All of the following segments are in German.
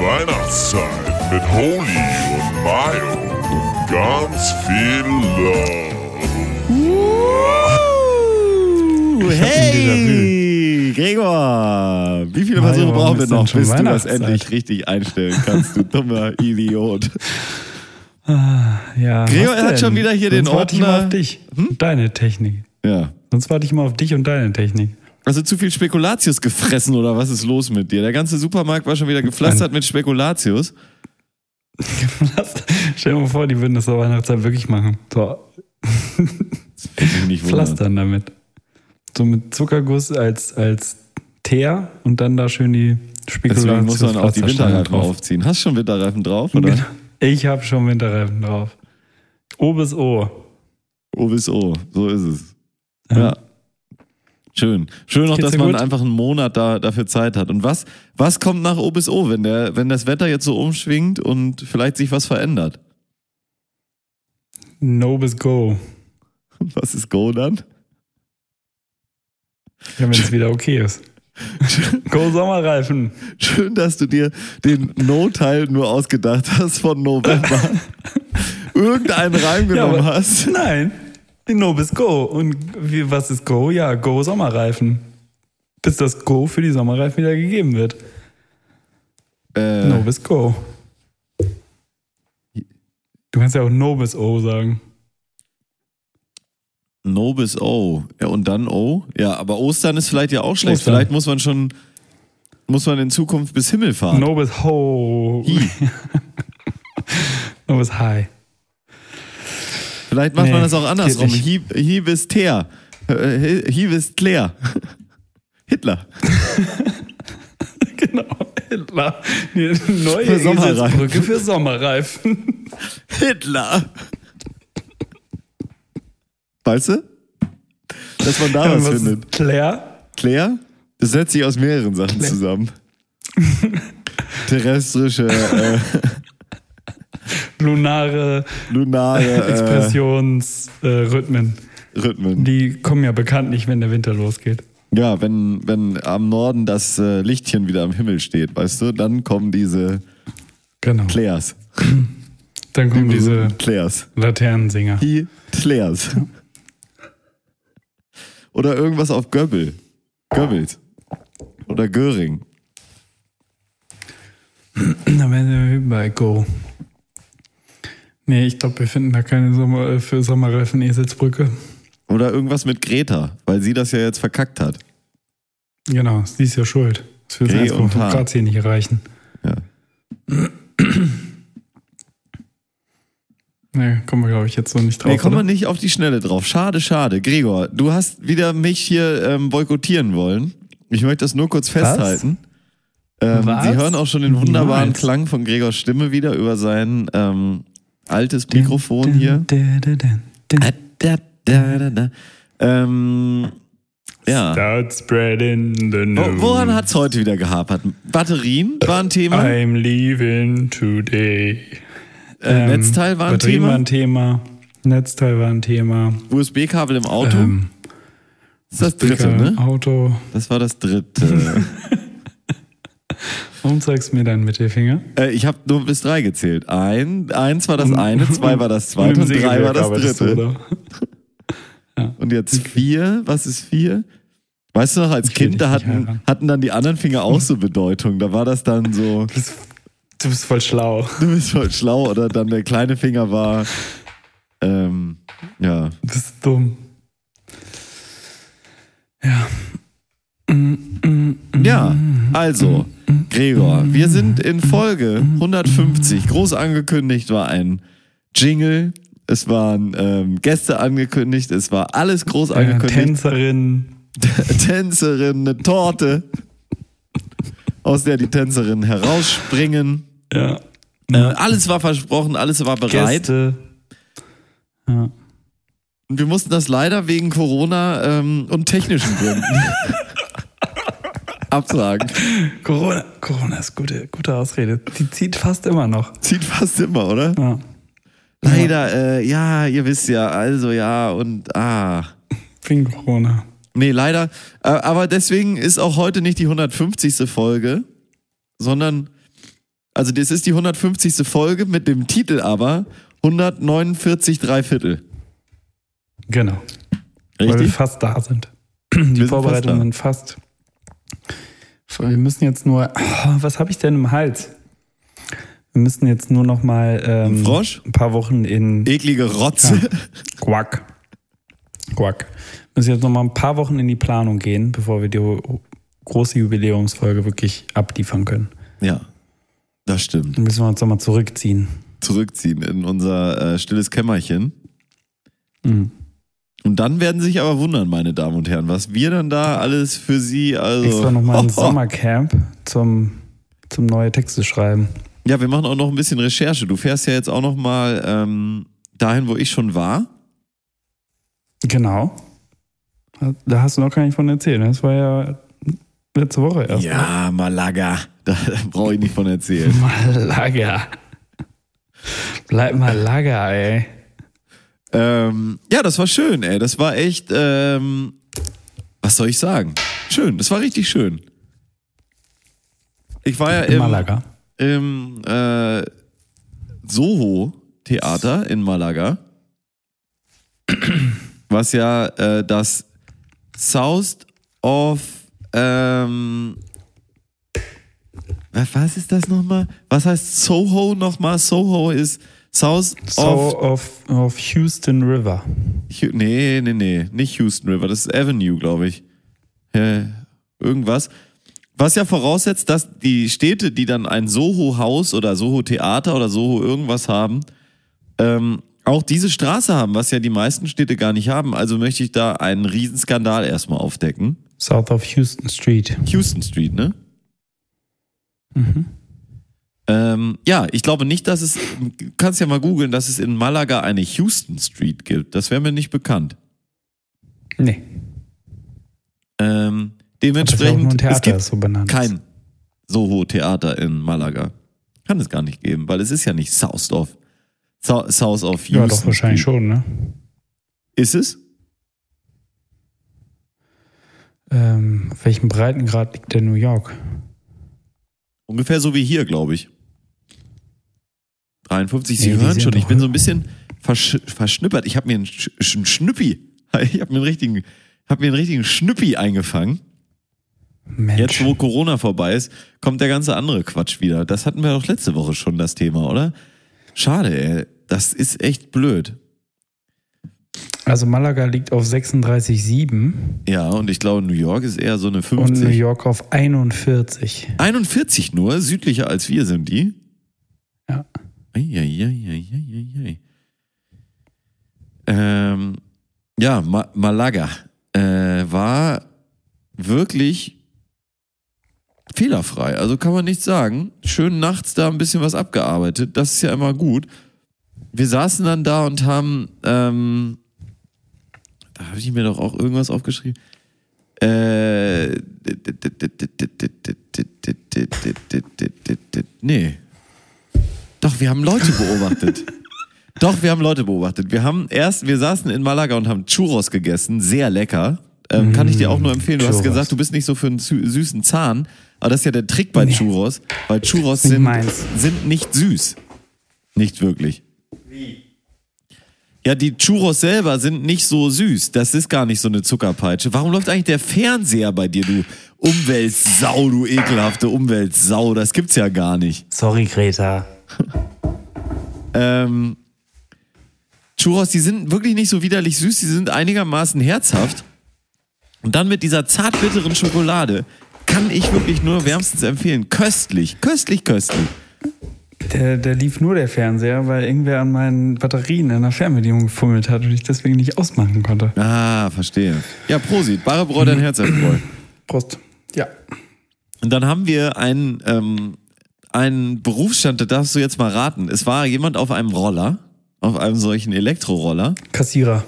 Weihnachtszeit mit Holy und Mayo und ganz viel Love. Uh, hey, Gregor! Wie viele Versuche brauchen wir noch, bis du das endlich richtig einstellen kannst, du dummer Idiot? Ja, Gregor hat denn? schon wieder hier den Sonst warte ich Ordner- immer auf dich. und Deine Technik. Ja. Sonst warte ich immer auf dich und deine Technik. Also zu viel Spekulatius gefressen oder was ist los mit dir? Der ganze Supermarkt war schon wieder gepflastert mit Spekulatius. Stell dir mal vor, die würden das zur Weihnachtszeit wirklich machen. So, nicht pflastern damit. So mit Zuckerguss als, als Teer und dann da schön die Spekulatius. Deswegen muss man auch die Winterreifen aufziehen. Hast du schon Winterreifen drauf, oder? Genau. Ich habe schon Winterreifen drauf. O bis O. O bis O, so ist es. Ja. Schön. Schön auch, Geht's dass man gut? einfach einen Monat da, dafür Zeit hat. Und was, was kommt nach O bis O, wenn, der, wenn das Wetter jetzt so umschwingt und vielleicht sich was verändert? No bis Go. Was ist Go dann? Ja, wenn es wieder okay ist. Go Sommerreifen. Schön, dass du dir den No-Teil nur ausgedacht hast von November. Irgendeinen Reim Ja, genommen aber- hast. Nein, No bis Go. Und wie, was ist Go? Ja, Go Sommerreifen. Bis das Go für die Sommerreifen wieder gegeben wird. Äh, No bis Go. Du kannst ja auch No bis O sagen. No bis O. Ja, und dann O? Ja, aber Ostern ist vielleicht ja auch schlecht. Ostern. Vielleicht muss man schon, muss man in Zukunft bis Himmelfahrt. No bis Ho. Hi. no bis Hi. Vielleicht macht Nee, man das auch andersrum. Hi, hi bis Teer. Äh, Hi bis Claire. Hitler. genau. Hitler. Die neue Für Sommerreifen. Eselsbrücke für Sommerreifen. Hitler. Weißt du? Dass man da was Was findet. ist Claire? Claire? Das setzt sich aus mehreren Sachen zusammen. Terrestrische, äh, Lunare lunare äh, Expressionsrhythmen. Rhythmen. Die kommen ja bekanntlich, wenn der Winter losgeht. Ja, wenn, wenn am Norden das äh, Lichtchen wieder am Himmel steht, weißt du, dann kommen diese Genau. Claires. Dann kommen diese Claires. Laternensinger. Hi Claires. Oder irgendwas auf Göbbel. Goebbels. Oder Göring. Da werden wir bei Go. Nee, ich glaube, wir finden da keine Sommer äh, für Sommerreifen Eselsbrücke. Oder irgendwas mit Greta, weil sie das ja jetzt verkackt hat. Genau, sie ist ja schuld. Das wir Greh und 1,5 Haar. Grad hier nicht erreichen. Ja. Nee, kommen wir, glaube ich, jetzt so nicht drauf. Nee, kommen wir nicht auf die Schnelle drauf. Schade, schade. Gregor, du hast wieder mich hier ähm, boykottieren wollen. Ich möchte das nur kurz festhalten. Ähm, Was? Sie hören auch schon den wunderbaren. Klang von Gregors Stimme wieder über sein ähm, altes Mikrofon hier. Ähm, ja. Start spreading the news. woran hat es heute wieder gehapert? Batterien war ein Thema. I'm leaving today. Äh, Netzteil war ein Batterien Thema. war ein Thema. Netzteil war ein Thema. USB-Kabel im Auto. Ähm, das ist das dritte, ne? Auto. Das war das dritte. Warum zeigst du mir deinen Mittelfinger? äh, ich habe nur bis drei gezählt. Ein, eins war das eine, zwei war das zweite und drei war das dritte. oder? Und jetzt vier. Was ist vier? Weißt du noch, als Ich Kind, da hatten, hatten dann die anderen Finger auch so Bedeutung. Da war das dann so, Du bist, du bist voll schlau. du bist voll schlau. Oder dann der kleine Finger war, ähm, ja, Du bist dumm. Ja. Ja, also, Gregor, wir sind in Folge 150. Groß angekündigt war ein Jingle, es waren ähm, Gäste angekündigt, es war alles groß Äh, angekündigt. Tänzerin. Tänzerin, eine Torte, aus der die Tänzerinnen herausspringen. Ja. Äh, alles war versprochen, alles war bereit. Gäste. Ja. Und wir mussten das leider wegen Corona ähm, und technischen Gründen absagen. Corona, Corona ist gute, gute Ausrede. Die zieht fast immer noch. Zieht fast immer, oder? Ja. Leider, äh, ja, ihr wisst ja, also ja und ah. Wegen Corona. Nee, leider. Äh, aber deswegen ist auch heute nicht die 150. Folge, sondern Also das ist die 150. Folge mit dem Titel aber 149 Dreiviertel. Genau. Weil wir Richtig? fast da sind. Die Vorbereitungen fast. Wir müssen jetzt nur. Ah, Was habe ich denn im Hals? Wir müssen jetzt nur noch mal ähm, Ein Frosch? ein paar Wochen in Eklige Rotze. Quack. Quack. Wir müssen jetzt noch mal ein paar Wochen in die Planung gehen, bevor wir die große Jubiläumsfolge wirklich abliefern können. Ja, das stimmt. Dann müssen wir uns noch mal zurückziehen. Zurückziehen in unser äh, stilles Kämmerchen. Mhm. Und dann werden Sie sich aber wundern, meine Damen und Herren, was wir dann da alles für Sie, also. Extra noch mal ein Oh, oh. Sommercamp zum, zum neue Texte schreiben. Ja, wir machen auch noch ein bisschen Recherche. Du fährst ja jetzt auch noch mal ähm, dahin, wo ich schon war. Genau. Da hast du noch gar nicht von erzählt. ne? Das war ja letzte Woche erst. Ja, Malaga. Da, da brauche ich nicht von erzählen. Malaga. Bleib Malaga, ey. Ähm, ja, das war schön, ey. Das war echt, ähm, was soll ich sagen? Schön, das war richtig schön. Ich war ja im, Malaga. im äh, Soho-Theater in Malaga, was ja äh, das South of ähm, was, was ist das nochmal? Was heißt Soho nochmal? Soho ist South So of of, of Houston River. Hu- Nee, nee, nee, nicht Houston River, das ist Avenue, glaube ich. Äh, irgendwas. Was ja voraussetzt, dass die Städte, die dann ein Soho-Haus oder Soho-Theater oder Soho irgendwas haben, ähm, auch diese Straße haben, was ja die meisten Städte gar nicht haben. Also möchte ich da einen Riesenskandal erstmal aufdecken. South of Houston Street. Houston Street, ne? Mhm. Ähm, ja, ich glaube nicht, dass es, du kannst ja mal googeln, dass es in Malaga eine Houston Street gibt. Das wäre mir nicht bekannt. Nee. Ähm, dementsprechend, ein es Theater, gibt so kein Soho-Theater in Malaga. Kann es gar nicht geben, weil es ist ja nicht South of, South, South of Houston. Ja, doch, wahrscheinlich Street. schon, ne? Ist es? Ähm, auf welchem Breitengrad liegt denn New York? Ungefähr so wie hier, glaube ich. 53, Sie Nee, hören schon, ich bin so ein bisschen versch verschnippert. Ich habe mir einen, Sch einen Schnüppi, ich habe mir einen richtigen, habe mir einen richtigen Schnüppi eingefangen. Mensch. Jetzt, wo Corona vorbei ist, kommt der ganze andere Quatsch wieder. Das hatten wir doch letzte Woche schon, das Thema, oder? Schade, ey. Das ist echt blöd. Also Malaga liegt auf 36,7 Ja, und ich glaube, New York ist eher so eine und New 50. York auf 41. 41 nur, südlicher als wir sind die. Ja. Eieieiei. Ähm, ja, Ma Malaga äh, war wirklich fehlerfrei. Also kann man nichts sagen. Schön nachts da ein bisschen was abgearbeitet. Das ist ja immer gut. Wir saßen dann da und haben, ähm, da habe ich mir doch auch irgendwas aufgeschrieben. Äh, nee. Doch, wir haben Leute beobachtet. Doch, wir haben Leute beobachtet. Wir haben erst, wir saßen in Malaga und haben Churros gegessen, sehr lecker. Ähm, kann ich dir auch nur empfehlen. Du hast Churros. gesagt, du bist nicht so für einen sü süßen Zahn, aber das ist ja der Trick bei Nee. Churros, weil Churros sind, meins. sind nicht süß. Nicht wirklich. Ja, die Churros selber sind nicht so süß. Das ist gar nicht so eine Zuckerpeitsche. Warum läuft eigentlich der Fernseher bei dir, du Umweltsau, du ekelhafte Umweltsau? Das gibt's ja gar nicht. Sorry, Greta. Ähm, Churros, die sind wirklich nicht so widerlich süß, die sind einigermaßen herzhaft. Und dann mit dieser zartbitteren Schokolade kann ich wirklich nur wärmstens empfehlen. Köstlich, köstlich, köstlich. Der, der lief nur der Fernseher, weil irgendwer an meinen Batterien in der Fernbedienung gefummelt hat und ich deswegen nicht ausmachen konnte. Ah, verstehe. Ja, Prosit. Bare Bräu, dein Herz erfreut. Prost. Ja. Und dann haben wir einen, ähm, einen Berufsstand, da darfst du jetzt mal raten. Es war jemand auf einem Roller, auf einem solchen Elektroroller. Kassierer.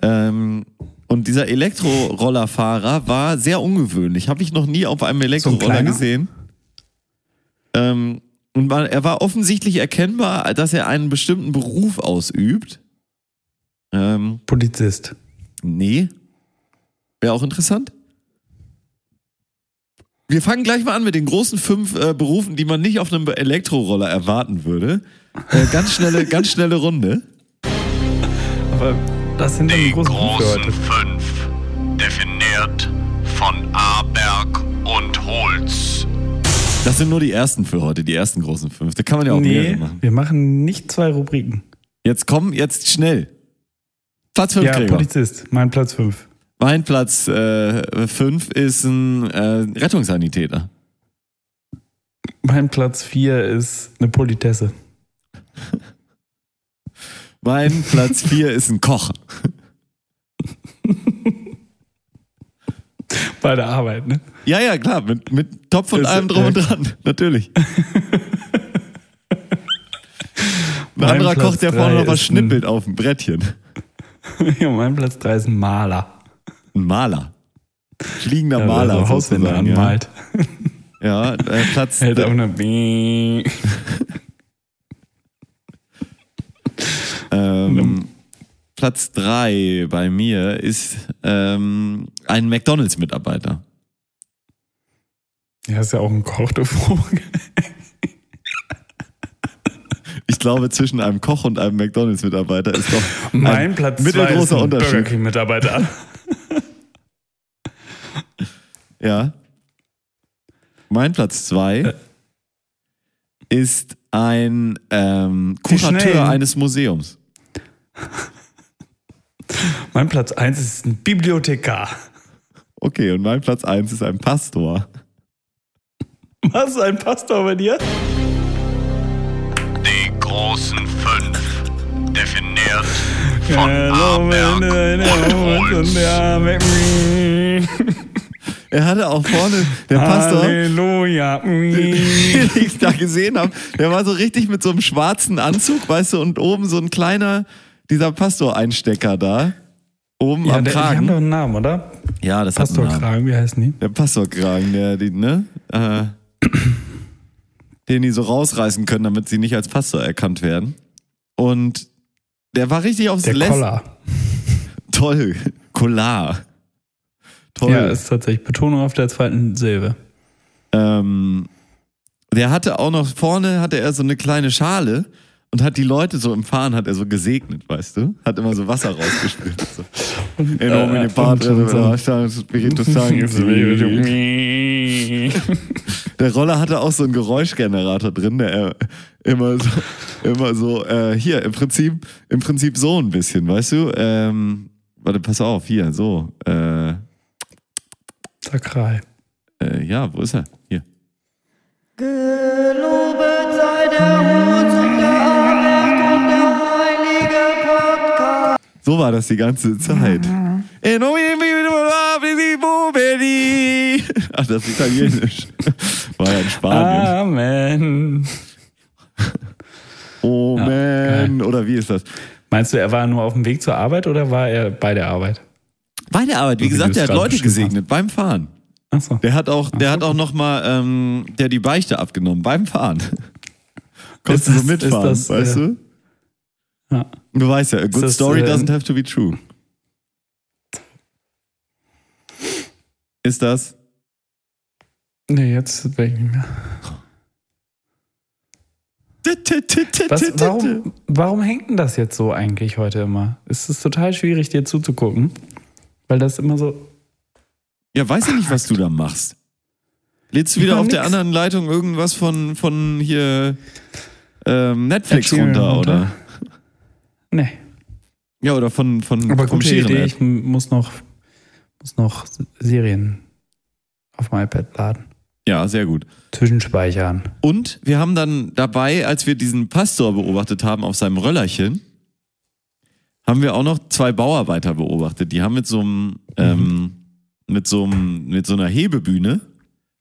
Ähm, und dieser Elektrorollerfahrer war sehr ungewöhnlich. Habe ich noch nie auf einem Elektroroller kleiner? gesehen. Ähm, und war, er war offensichtlich erkennbar, dass er einen bestimmten Beruf ausübt. Ähm, Polizist. nee. Wäre auch interessant. Wir fangen gleich mal an mit den großen fünf äh, Berufen, die man nicht auf einem Elektroroller erwarten würde. Äh, ganz schnelle, ganz schnelle Runde. Aber das sind die großen Fünf großen fünf, definiert von Aberg und Holz. Das sind nur die ersten für heute, die ersten großen fünf. Da kann man ja auch mehrere Nee, machen. wir machen nicht zwei Rubriken. Jetzt komm, jetzt schnell. Platz fünf, Ja, Gregor. Polizist, mein Platz 5. Mein Platz äh, fünf ist ein äh, Rettungssanitäter. Mein Platz 4 ist eine Politesse. Mein Platz vier ist ein Koch. Bei der Arbeit, ne? Ja, ja, klar, mit, mit Topf und Ist, allem drum und äh, dran, natürlich. Ein anderer Platz Koch, der vorne noch was ist ein- schnippelt auf dem Brettchen. ja, mein Platz 3 ist ein Maler. Ein Maler. Fliegender Ja, Maler. der so Hauswände sozusagen, anmalt. Ja, ja äh, Platz. Hält auch eine Bing. Ähm, Platz drei bei mir ist ähm, ein McDonalds-Mitarbeiter. Ja, ist ja auch ein Koch, du Vogel. Ich glaube, zwischen einem Koch und einem McDonalds-Mitarbeiter ist doch Mein ein Platz 2 ist mittelgroßer ein Burger Unterschied. King-Mitarbeiter. Ja. Mein Platz zwei Äh. ist ein ähm. Kurateur eines Museums. Mein Platz 1 ist ein Bibliothekar. Okay, und mein Platz eins ist ein Pastor. Was, ein Pastor bei dir? Die großen fünf, definiert von Hallo, Aberg und Holz. Er hatte auch vorne, der Pastor, Halleluja. den ich da gesehen habe, der war so richtig mit so einem schwarzen Anzug, weißt du, und oben so ein kleiner, dieser Pastor-Einstecker da. Oben Ja, am der, die haben Kragen. doch einen Namen, oder? ja, das hat einen Namen. Pastorkragen, wie heißen die? Der Pastorkragen, der, die, ne? Äh, den die so rausreißen können, damit sie nicht als Pastor erkannt werden. Und der war richtig aufs Collar. Toll. Collar. Toll. Ja, ist tatsächlich Betonung auf der zweiten Silbe. ähm, der hatte auch noch vorne, hatte er so eine kleine Schale und hat die Leute so im Fahren, hat er so gesegnet, weißt du? Hat immer so Wasser rausgespült. So. In nomine Patris und so- et Spiritus. Der Roller hatte auch so einen Geräuschgenerator drin, der äh, immer so, immer so, äh, hier, im Prinzip, im Prinzip so ein bisschen, weißt du? Ähm, warte, pass auf, hier, so. Äh, Sakral. äh, ja, wo ist er? Hier. Gelobet sei der Hut und der und der heilige Podcast. So war das die ganze Zeit. Eh, Ach, das ist italienisch. War ja in Spanien. Amen. Oh Ja, man. Oder wie ist das? Meinst du, er war nur auf dem Weg zur Arbeit oder war er bei der Arbeit? Bei der Arbeit, wie So wie gesagt, du der hat Leute gesegnet beim Fahren. Achso. Der hat auch, der hat auch noch mal, ähm, der hat die Beichte abgenommen beim Fahren. Konntest du so mitfahren, das, weißt äh, du? Ja. Du weißt ja, a good das, story äh, doesn't have to be true. Ist das? Nee, jetzt bin ich nicht mehr. Was, warum, warum hängt denn das jetzt so eigentlich heute immer? Es ist total schwierig, dir zuzugucken, weil das immer so. Ja, weiß ich nicht, was du da machst. Lädst du wieder auf der nix. anderen Leitung irgendwas von, von hier ähm, Netflix runter, runter? oder? Nee. Ja, oder von, von Aber vom gute Idee, ich muss noch, muss noch Serien auf dem iPad laden. Ja, sehr gut. Zwischenspeichern. Und wir haben dann dabei, als wir diesen Pastor beobachtet haben auf seinem Röllerchen, haben wir auch noch zwei Bauarbeiter beobachtet. Die haben mit so einem, ähm, mit so einem, mit so einer Hebebühne,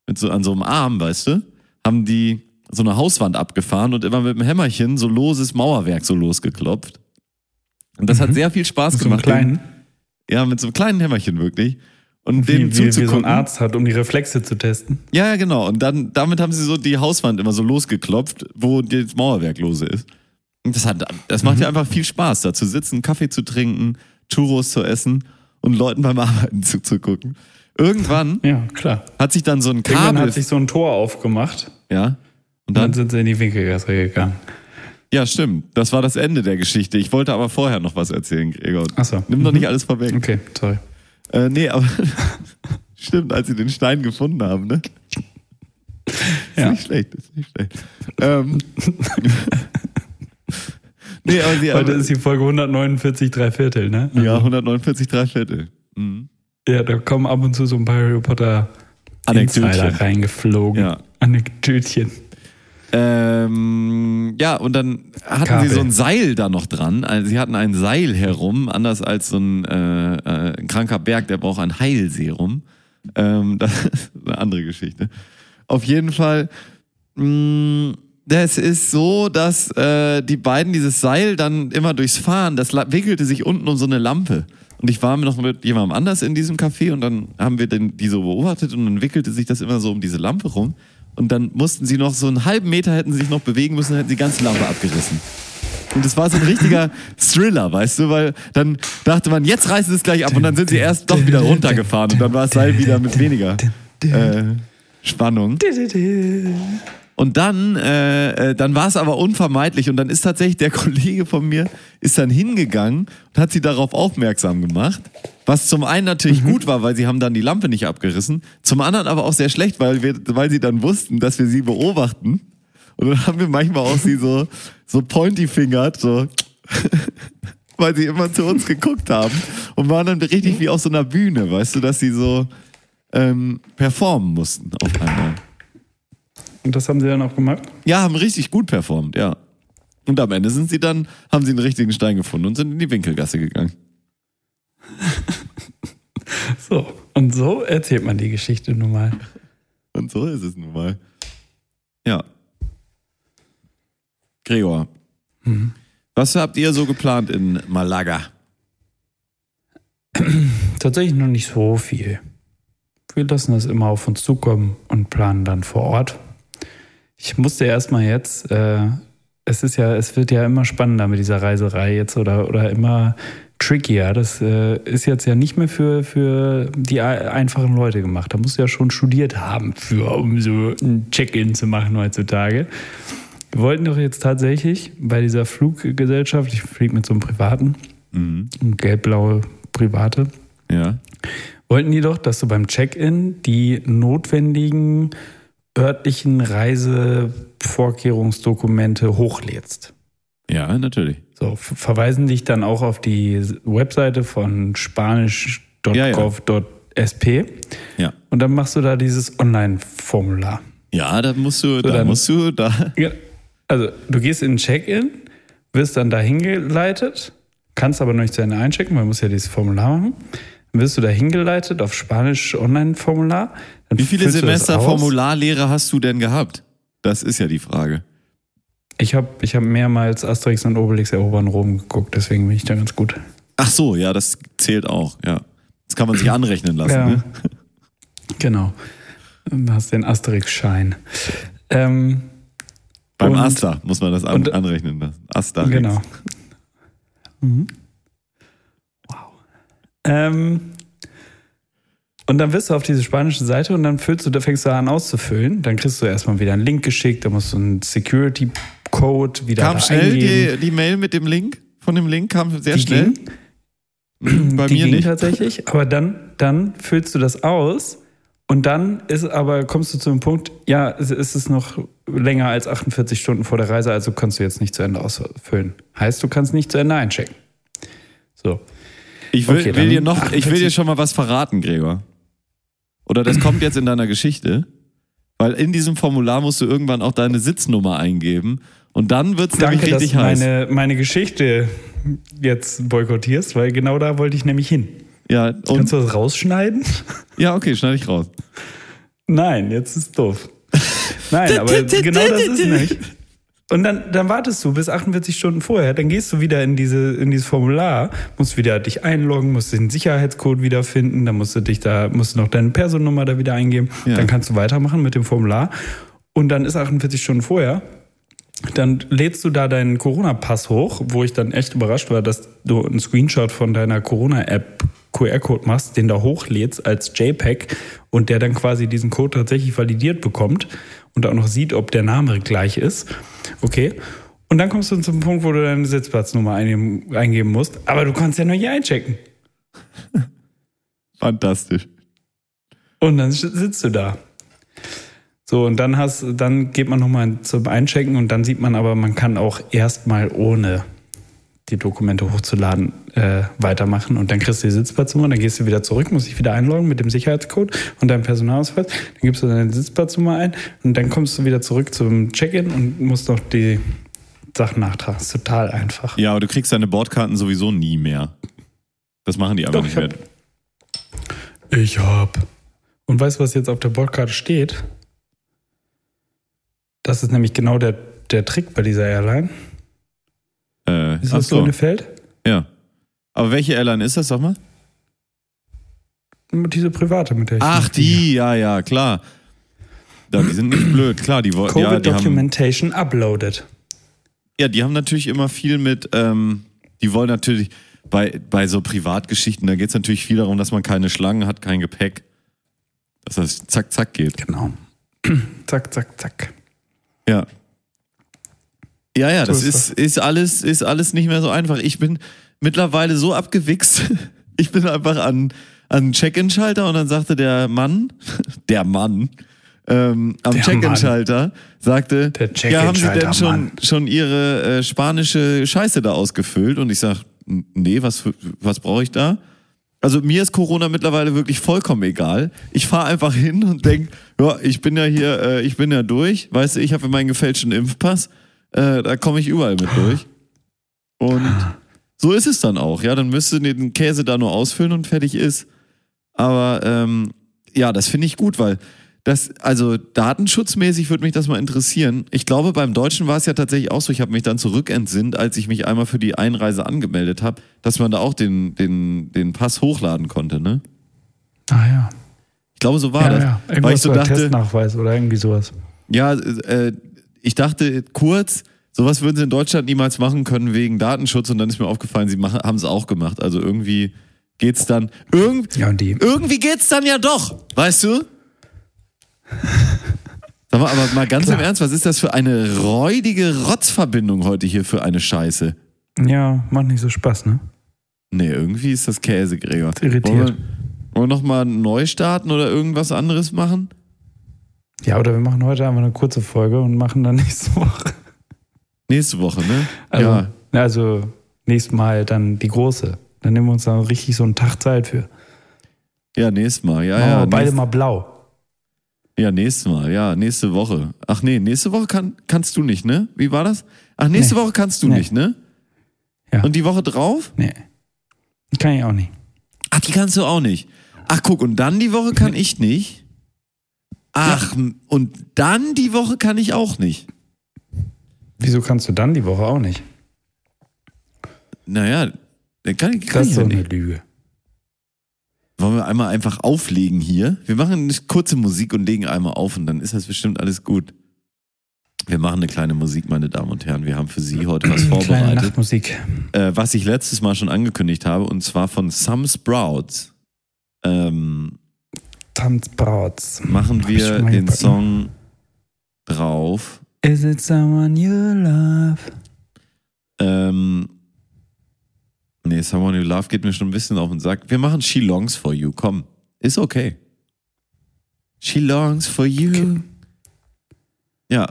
mit so an so einem Arm, weißt du, haben die so eine Hauswand abgefahren und immer mit dem Hämmerchen so loses Mauerwerk so losgeklopft. Und das hat sehr viel Spaß Mit so einem gemacht. kleinen, Ja, mit so einem kleinen Hämmerchen wirklich. Und wie, dem wie, wie so ein. Arzt hat, um die Reflexe zu testen. Ja, ja, genau. Und dann, damit haben sie so die Hauswand immer so losgeklopft, wo das Mauerwerk lose ist. Das, hat, das macht ja einfach viel Spaß, da zu sitzen, Kaffee zu trinken, Churros zu essen und Leuten beim Arbeiten zuzugucken. Irgendwann Ja, klar. hat sich dann so ein Irgendwann Kabel. hat sich so ein Tor aufgemacht ja. Und und dann dann, sind sie in die Winkelgasse gegangen. ja, stimmt. Das war das Ende der Geschichte. Ich wollte aber vorher noch was erzählen, Gregor. Ach so. Nimm doch Mhm. nicht alles vorweg. Okay, sorry. Äh, nee, aber stimmt, als sie den Stein gefunden haben, ne? Ist Ja. nicht schlecht, ist nicht schlecht. Ähm, nee, aber sie Heute ist die Folge 149, drei Viertel, ne? ja 149 drei Viertel. Mhm. Ja, da kommen ab und zu so ein paar Harry Potter. Insider reingeflogen. Ja. Anekdötchen. Ähm, ja, und dann hatten Kabel. sie so ein Seil da noch dran. Also sie hatten ein Seil herum, anders als so ein, äh, äh, ein kranker Berg, der braucht ein Heilserum. Ähm, das ist eine andere Geschichte. Auf jeden Fall, mh, das ist so, dass äh, die beiden dieses Seil dann immer durchs Fahren, das wickelte sich unten um so eine Lampe. Und ich war noch mit jemandem anders in diesem Café und dann haben wir den, die so beobachtet und dann wickelte sich das immer so um diese Lampe rum. Und dann mussten sie noch so einen halben Meter hätten sie sich noch bewegen müssen, hätten sie die ganze Lampe abgerissen. Und das war so ein richtiger Thriller, weißt du, weil dann dachte man, jetzt reißt es gleich ab und dann sind sie erst doch wieder runtergefahren und dann war das Seil wieder mit weniger äh, Spannung. Und dann, äh, äh, dann war es aber unvermeidlich. Und dann ist tatsächlich der Kollege von mir ist dann hingegangen und hat sie darauf aufmerksam gemacht, was zum einen natürlich gut war, weil sie haben dann die Lampe nicht abgerissen, zum anderen aber auch sehr schlecht, weil wir, weil sie dann wussten, dass wir sie beobachten. Und dann haben wir manchmal auch sie so so pointy fingert, so weil sie immer zu uns geguckt haben und waren dann richtig wie auf so einer Bühne, weißt du, dass sie so ähm, performen mussten auf einmal. Und das haben sie dann auch gemacht? Ja, haben richtig gut performt, ja. Und am Ende sind sie dann, haben sie einen richtigen Stein gefunden und sind in die Winkelgasse gegangen. So. Und so erzählt man die Geschichte nun mal. Und so ist es nun mal. Ja. Gregor, was habt ihr so geplant in Malaga? Tatsächlich noch nicht so viel. Wir lassen das immer auf uns zukommen und planen dann vor Ort. Ich musste erstmal jetzt, äh, es ist ja, es wird ja immer spannender mit dieser Reiserei jetzt oder, oder immer trickier. Das äh, ist jetzt ja nicht mehr für, für die ei- einfachen Leute gemacht. Da musst du ja schon studiert haben, für, um so ein Check-in zu machen heutzutage. Wir wollten doch jetzt tatsächlich bei dieser Fluggesellschaft, ich fliege mit so einem privaten, Mhm. gelb-blaue private, Ja. wollten die doch, dass du beim Check-in die notwendigen örtlichen Reisevorkehrungsdokumente hochlädst. Ja, natürlich. So, ver- verweisen dich dann auch auf die Webseite von spanisch.gov.sp Ja. und dann machst du da dieses Online-Formular. Ja, da musst du, da dann- musst du, da. Ja, also du gehst in den Check-in, wirst dann dahin geleitet, kannst aber noch nicht zu Ende einchecken, weil man muss ja dieses Formular machen. Dann wirst du dahin geleitet auf Spanisch Online-Formular. Dann Wie viele Semester. Formularlehre hast du denn gehabt? Das ist ja die Frage. Ich habe ich hab mehrmals Asterix und Obelix erobern Rom geguckt, deswegen bin ich da ganz gut. Ach so, ja, das zählt auch, ja. Das kann man sich anrechnen lassen, Ja. ne? Genau. Du hast den Asterix-Schein. Ähm, Beim Und- Asta muss man das an, und- anrechnen lassen. Asta. Genau. Mhm. Wow. Ähm, und dann wirst du auf diese spanische Seite und dann füllst du, da fängst du an auszufüllen. Dann kriegst du erstmal wieder einen Link geschickt, dann musst du einen Security-Code wieder Kam da schnell die, die Mail mit dem Link? Von dem Link kam sehr Die schnell. ging. Bei mir nicht. tatsächlich, aber dann, dann füllst du das aus und dann ist aber, kommst du zu dem Punkt, ja, es ist es noch länger als 48 Stunden vor der Reise, also kannst du jetzt nicht zu Ende ausfüllen. Heißt, du kannst nicht zu Ende einchecken. So. Ich will, Okay, will dir noch, ich will 48. dir schon mal was verraten, Gregor. Oder das kommt jetzt in deiner Geschichte. Weil in diesem Formular musst du irgendwann auch deine Sitznummer eingeben. Und dann wird es nämlich dass richtig du heiß. meine, meine Geschichte jetzt boykottierst, weil genau da wollte ich nämlich hin. Ja, Kannst du das rausschneiden? ja, okay, schneide ich raus. Nein, jetzt ist doof. Nein, aber genau das ist nicht. Und dann, dann wartest du bis 48 Stunden vorher, dann gehst du wieder in, diese, in dieses Formular, musst wieder dich einloggen, musst den Sicherheitscode wiederfinden, dann musst du dich da, musst du noch deine Personennummer da wieder eingeben, Ja. dann kannst du weitermachen mit dem Formular. Und dann ist 48 Stunden vorher, dann lädst du da deinen Corona-Pass hoch, wo ich dann echt überrascht war, dass du einen Screenshot von deiner Corona-App QR-Code machst, den da hochlädst als JPEG und der dann quasi diesen Code tatsächlich validiert bekommt und auch noch sieht, ob der Name gleich ist. Okay. Und dann kommst du zum Punkt, wo du deine Sitzplatznummer eingeben, musst. Aber du kannst ja nur hier einchecken. Fantastisch. Und dann sitzt du da. So, und dann hast, dann geht man nochmal zum Einchecken und dann sieht man aber, man kann auch erstmal ohne die Dokumente hochzuladen äh, weitermachen und dann kriegst du die Sitzplatznummer, dann gehst du wieder zurück, musst dich wieder einloggen mit dem Sicherheitscode und deinem Personalausweis, dann gibst du deine Sitzplatznummer ein und dann kommst du wieder zurück zum Check-in und musst noch die Sachen nachtragen. Das ist total einfach. Ja, aber du kriegst deine Bordkarten sowieso nie mehr. Das machen die aber Doch, nicht ich mehr. Ich hab. Und weißt du, was jetzt auf der Bordkarte steht? Das ist nämlich genau der, der Trick bei dieser Airline. Äh, Ist das so eine Feld? ja. Aber welche Airline ist das, sag mal? Diese private, mit der ich Ach, die, ja, ja, klar. Ja, die sind nicht blöd, klar, die wollen. Covid Ja, die haben, Documentation uploaded. ja, die haben natürlich immer viel mit, ähm, die wollen natürlich, bei, bei so Privatgeschichten, da geht es natürlich viel darum, dass man keine Schlangen hat, kein Gepäck. Dass das zack, zack geht. Genau. zack, zack, zack. Ja. Ja, ja, So das ist ist, ist, alles, ist alles nicht mehr so einfach. Ich bin mittlerweile so abgewichst. Ich bin einfach an, an den Check-In-Schalter und dann sagte der Mann, der Mann, ähm, am Check-In-Schalter sagte, Der ja, haben Sie denn schon, Mann. schon Ihre äh, spanische Scheiße da ausgefüllt? Und ich sag, nee, was, was brauche ich da? Also mir ist Corona mittlerweile wirklich vollkommen egal. Ich fahre einfach hin und denk, ja, ich bin ja hier, äh, ich bin ja durch. Weißt du, ich habe meinen gefälschten Impfpass. Äh, da komme ich überall mit durch. Und so ist es dann auch. Ja, dann müsste den Käse da nur ausfüllen und fertig ist. Aber ähm, ja, das finde ich gut, weil das, also datenschutzmäßig würde mich das mal interessieren. Ich glaube, beim Deutschen war es ja tatsächlich auch so, ich habe mich dann zurückentsinnt, als ich mich einmal für die Einreise angemeldet habe, dass man da auch den, den, den Pass hochladen konnte, ne? Ah ja. Ich glaube, so war ja, das. ja. Weil Irgendwas ich so dachte, Testnachweis oder irgendwie sowas. ja, äh, ich dachte kurz, sowas würden sie in Deutschland niemals machen können wegen Datenschutz und dann ist mir aufgefallen, sie machen, haben es auch gemacht. Also irgendwie geht's dann, irgend, Ja, und die. irgendwie geht's dann ja doch, weißt du? Sag mal, aber mal ganz Klar. im Ernst, was ist das für eine räudige Rotzverbindung heute hier für eine Scheiße? Ja, macht nicht so Spaß, ne? Nee, irgendwie ist das Käse, Gregor. Das irritiert. Wollen wir, wollen wir nochmal neu starten oder irgendwas anderes machen? Ja, oder wir machen heute einfach eine kurze Folge und machen dann nächste Woche. Nächste Woche, ne? Also, ja. also nächstes Mal dann die große. Dann nehmen wir uns da richtig so einen Tag Zeit für. Ja, nächstes Mal. Ja, Machen ja. beide nächst- mal blau. Ja, nächstes Mal, ja, nächste Woche. Ach nee, nächste Woche kann, kannst du nicht, ne? Wie war das? Ach, nächste Nee. Woche kannst du Nee. nicht, ne? Ja. Und die Woche drauf? Nee. Kann ich auch nicht. Ach, die kannst du auch nicht. Ach, guck, und dann die Woche kann ich nicht. Ach, und dann die Woche kann ich auch nicht. Wieso kannst du dann die Woche auch nicht? Naja, dann kann, ich- kann Das ich ist ja doch eine nicht. Lüge. Wollen wir einmal einfach auflegen hier? Wir machen eine kurze Musik und legen einmal auf und dann ist das bestimmt alles gut. Wir machen eine kleine Musik, meine Damen und Herren. Wir haben für Sie heute was Kleine vorbereitet. Nachtmusik. äh, was ich letztes Mal schon angekündigt habe, und zwar von Some Sprouts. Ähm, Tanzbrauts. machen Hab ich wir den. Song drauf. Is it someone you love? Ähm, nee, Someone You Love geht mir schon ein bisschen auf den Sack. Wir machen She Longs for You. Komm, ist okay. She Longs for You. Ja.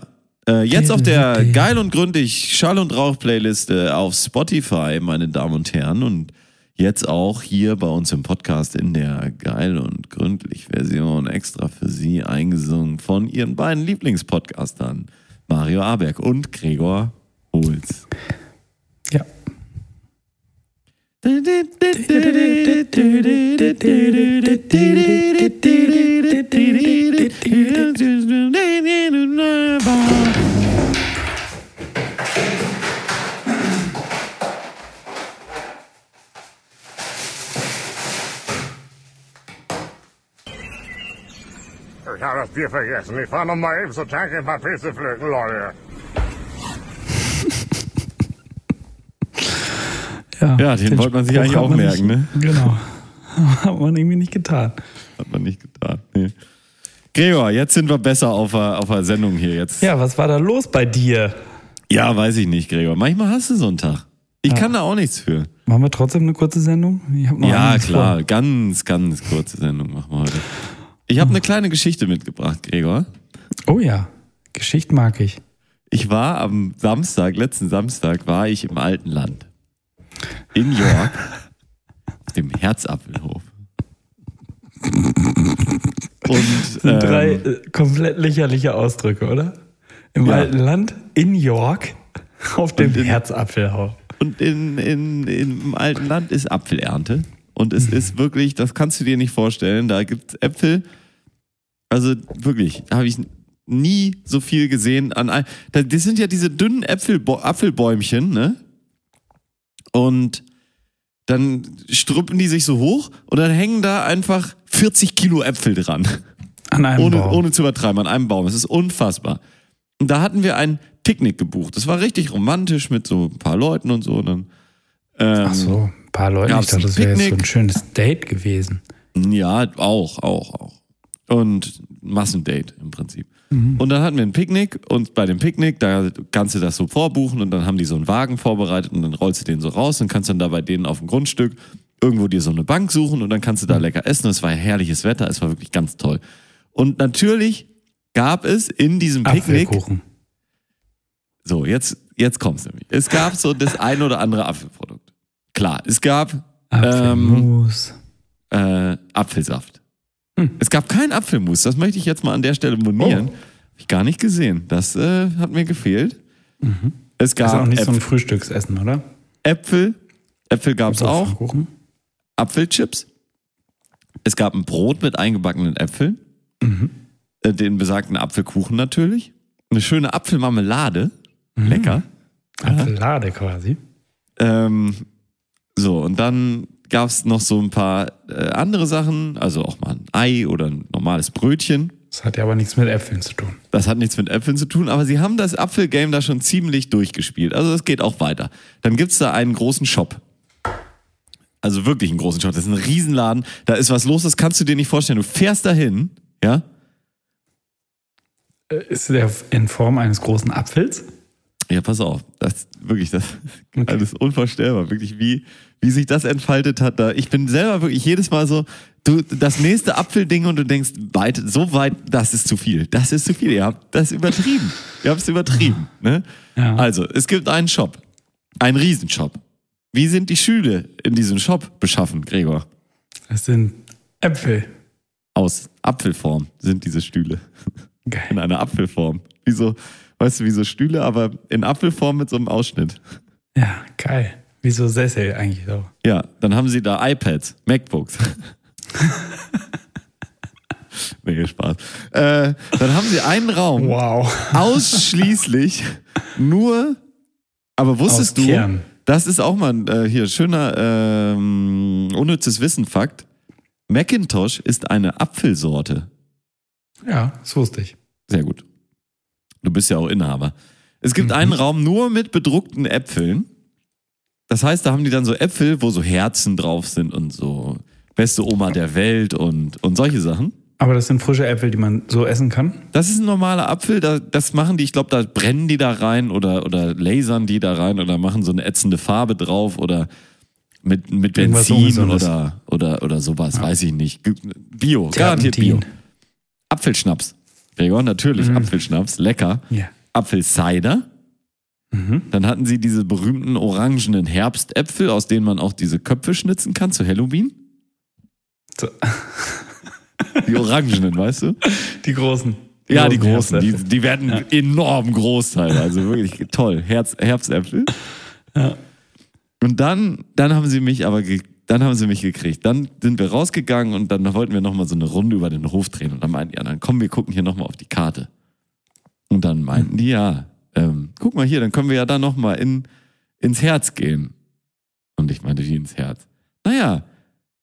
Äh, jetzt auf der geil und gründlich Schall und Rauch Playliste auf Spotify, meine Damen und Herren. Und jetzt auch hier bei uns im Podcast in der geil und gründlich Version extra für Sie eingesungen von Ihren beiden Lieblingspodcastern, Mario Aberg und Gregor Holz. Ja. Das Bier vergessen. Ich fahr noch mal eben zur Tanke ein paar Pilze pflücken, Leute. Ja, Ja, den wollte man sich eigentlich Spruch auch hat merken, ne? Genau. Hat man irgendwie nicht getan. Hat man nicht getan. Nee. Gregor, jetzt sind wir besser auf der, auf der Sendung hier. Jetzt. Ja, was war da los bei dir? ja, weiß ich nicht, Gregor. Manchmal hast du so einen Tag. Ich kann da auch nichts für. Machen wir trotzdem eine kurze Sendung? Ich hab noch Ja, klar. vor. Ganz, ganz kurze Sendung machen wir heute. Ich habe eine kleine Geschichte mitgebracht, Gregor. Oh ja, Geschichte mag ich. Ich war am Samstag, letzten Samstag, war ich im alten Land. In York. auf dem Herzapfelhof. Und Sind drei ähm, äh, komplett lächerliche Ausdrücke, oder? Im Ja. alten Land, in York, auf dem in- Herzapfelhaus. Und in, in, im alten Land ist Apfelernte. Und es ist wirklich, das kannst du dir nicht vorstellen. Da gibt es Äpfel. Also wirklich, habe ich nie so viel gesehen. An, ein- da- das sind ja diese dünnen Äpfelbo Apfelbäumchen, ne? Und dann strüppen die sich so hoch und dann hängen da einfach 40 Kilo Äpfel dran. An einem Ohne, Baum. ohne zu übertreiben, an einem Baum. Es ist unfassbar. Und da hatten wir ein Picknick gebucht. Das war richtig romantisch mit so ein paar Leuten und so. Und dann, ähm, Ach so, ein paar Leute. Ich dachte, das wäre jetzt so ein schönes Date gewesen. Ja, auch, auch, auch. Und Massendate im Prinzip. Mhm. Und dann hatten wir ein Picknick und bei dem Picknick, da kannst du das so vorbuchen und dann haben die so einen Wagen vorbereitet und dann rollst du den so raus und kannst dann da bei denen auf dem Grundstück irgendwo dir so eine Bank suchen und dann kannst du Mhm. da lecker essen. Es war herrliches Wetter, es war wirklich ganz toll. Und natürlich gab es in diesem Picknick Apfelkuchen. So, jetzt, jetzt kommt's nämlich. Es gab so das ein oder andere Apfelprodukt. Klar, es gab ähm, Apfelmus. äh, Apfelsaft. Hm. Es gab kein Apfelmus. Das möchte ich jetzt mal an der Stelle monieren. Oh. Hab ich gar nicht gesehen. Das äh, hat mir gefehlt. Es Mhm. ist gab auch nicht so Äpfel, ein Frühstücksessen, oder? Äpfel. Äpfel gab's auch. Apfelkuchen. Apfelchips. Es gab ein Brot mit eingebackenen Äpfeln. Mhm. Äh, Den besagten Apfelkuchen natürlich. Eine schöne Apfelmarmelade. Mhm. Lecker. Apfellade quasi. Ähm, so, und dann gab es noch so ein paar äh, andere Sachen, also auch mal ein Ei oder ein normales Brötchen. Das hat ja aber nichts mit Äpfeln zu tun. Das hat nichts mit Äpfeln zu tun, aber sie haben das Apfelgame da schon ziemlich durchgespielt. Also es geht auch weiter. Dann gibt's da einen großen Shop. Also wirklich einen großen Shop. Das ist ein Riesenladen. Da ist was los, das kannst du dir nicht vorstellen. Du fährst dahin, ja, Äh, Ist der in Form eines großen Apfels? Ja, pass auf. Das wirklich, das ist alles unvorstellbar. Wirklich, wie, wie sich das entfaltet hat. Da, ich bin selber wirklich jedes Mal so, du, das nächste Apfelding und du denkst, weit, so weit, das ist zu viel. Das ist zu viel. Ihr habt das übertrieben. Ihr habt es übertrieben. Ne? Ja. Also, es gibt einen Shop. Einen Riesenshop. Wie sind die Schüle in diesem Shop beschaffen, Gregor? Das sind Äpfel. Aus Apfelform sind diese Stühle. In Geil. einer Apfelform. Wie so, weißt du, wie so Stühle, aber in Apfelform mit so einem Ausschnitt. Ja, geil. Wie so Sessel eigentlich so. Ja, dann haben sie da iPads, MacBooks. Mega Spaß. Äh, dann haben sie einen Raum Wow. ausschließlich nur, aber wusstest Aus du, Kern. das ist auch mal ein äh, hier schöner ähm, unnützes Wissen-Fakt. Macintosh ist eine Apfelsorte. Ja, das wusste ich. Sehr gut. Du bist ja auch Inhaber. Es gibt Mhm. einen Raum nur mit bedruckten Äpfeln. Das heißt, da haben die dann so Äpfel, wo so Herzen drauf sind und so beste Oma der Welt und, und solche Sachen. Aber das sind frische Äpfel, die man so essen kann. Das ist ein normaler Apfel, da, das machen die, ich glaube, da brennen die da rein oder, oder lasern die da rein oder machen so eine ätzende Farbe drauf oder mit, mit Irgendwas Benzin oder, oder, oder sowas, weiß ich nicht. Bio, garantiert Bio. Apfelschnaps. Gregor, natürlich Mhm. Apfelschnaps, lecker. Ja. Apfelcider. Mhm. Dann hatten sie diese berühmten orangenen Herbstäpfel, aus denen man auch diese Köpfe schnitzen kann zu Halloween. So. Die orangenen, weißt du? Die großen. ja, die großen. Die, die werden enorm groß teilweise. Wirklich toll. Herz, Herbstäpfel. Ja. Und dann, dann haben sie mich aber, dann haben sie mich gekriegt. Dann sind wir rausgegangen und dann wollten wir nochmal so eine Runde über den Hof drehen. Und dann meinten die anderen, komm, wir gucken hier nochmal auf die Karte. Und dann meinten die, ja, ähm, guck mal hier, dann können wir ja da nochmal in, ins Herz gehen. Und ich meinte, wie ins Herz? Naja,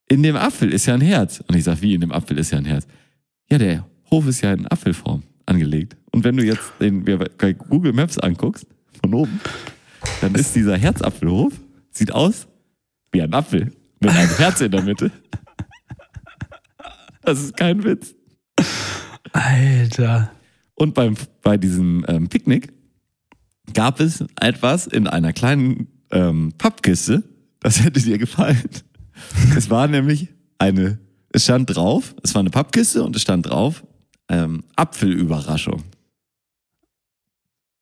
in dem Apfel ist ja ein Herz. Und ich sag, wie in dem Apfel ist ja ein Herz? Ja, der Hof ist ja in Apfelform angelegt. Und wenn du jetzt den bei Google Maps anguckst, von oben, dann ist dieser Herzapfelhof, sieht aus wie ein Apfel mit einem Herz in der Mitte. Das ist kein Witz. Alter. Und beim, bei diesem ähm, Picknick gab es etwas in einer kleinen ähm, Pappkiste. Das hätte dir gefallen. Es war nämlich eine, es stand drauf, es war eine Pappkiste und es stand drauf, ähm, Apfelüberraschung.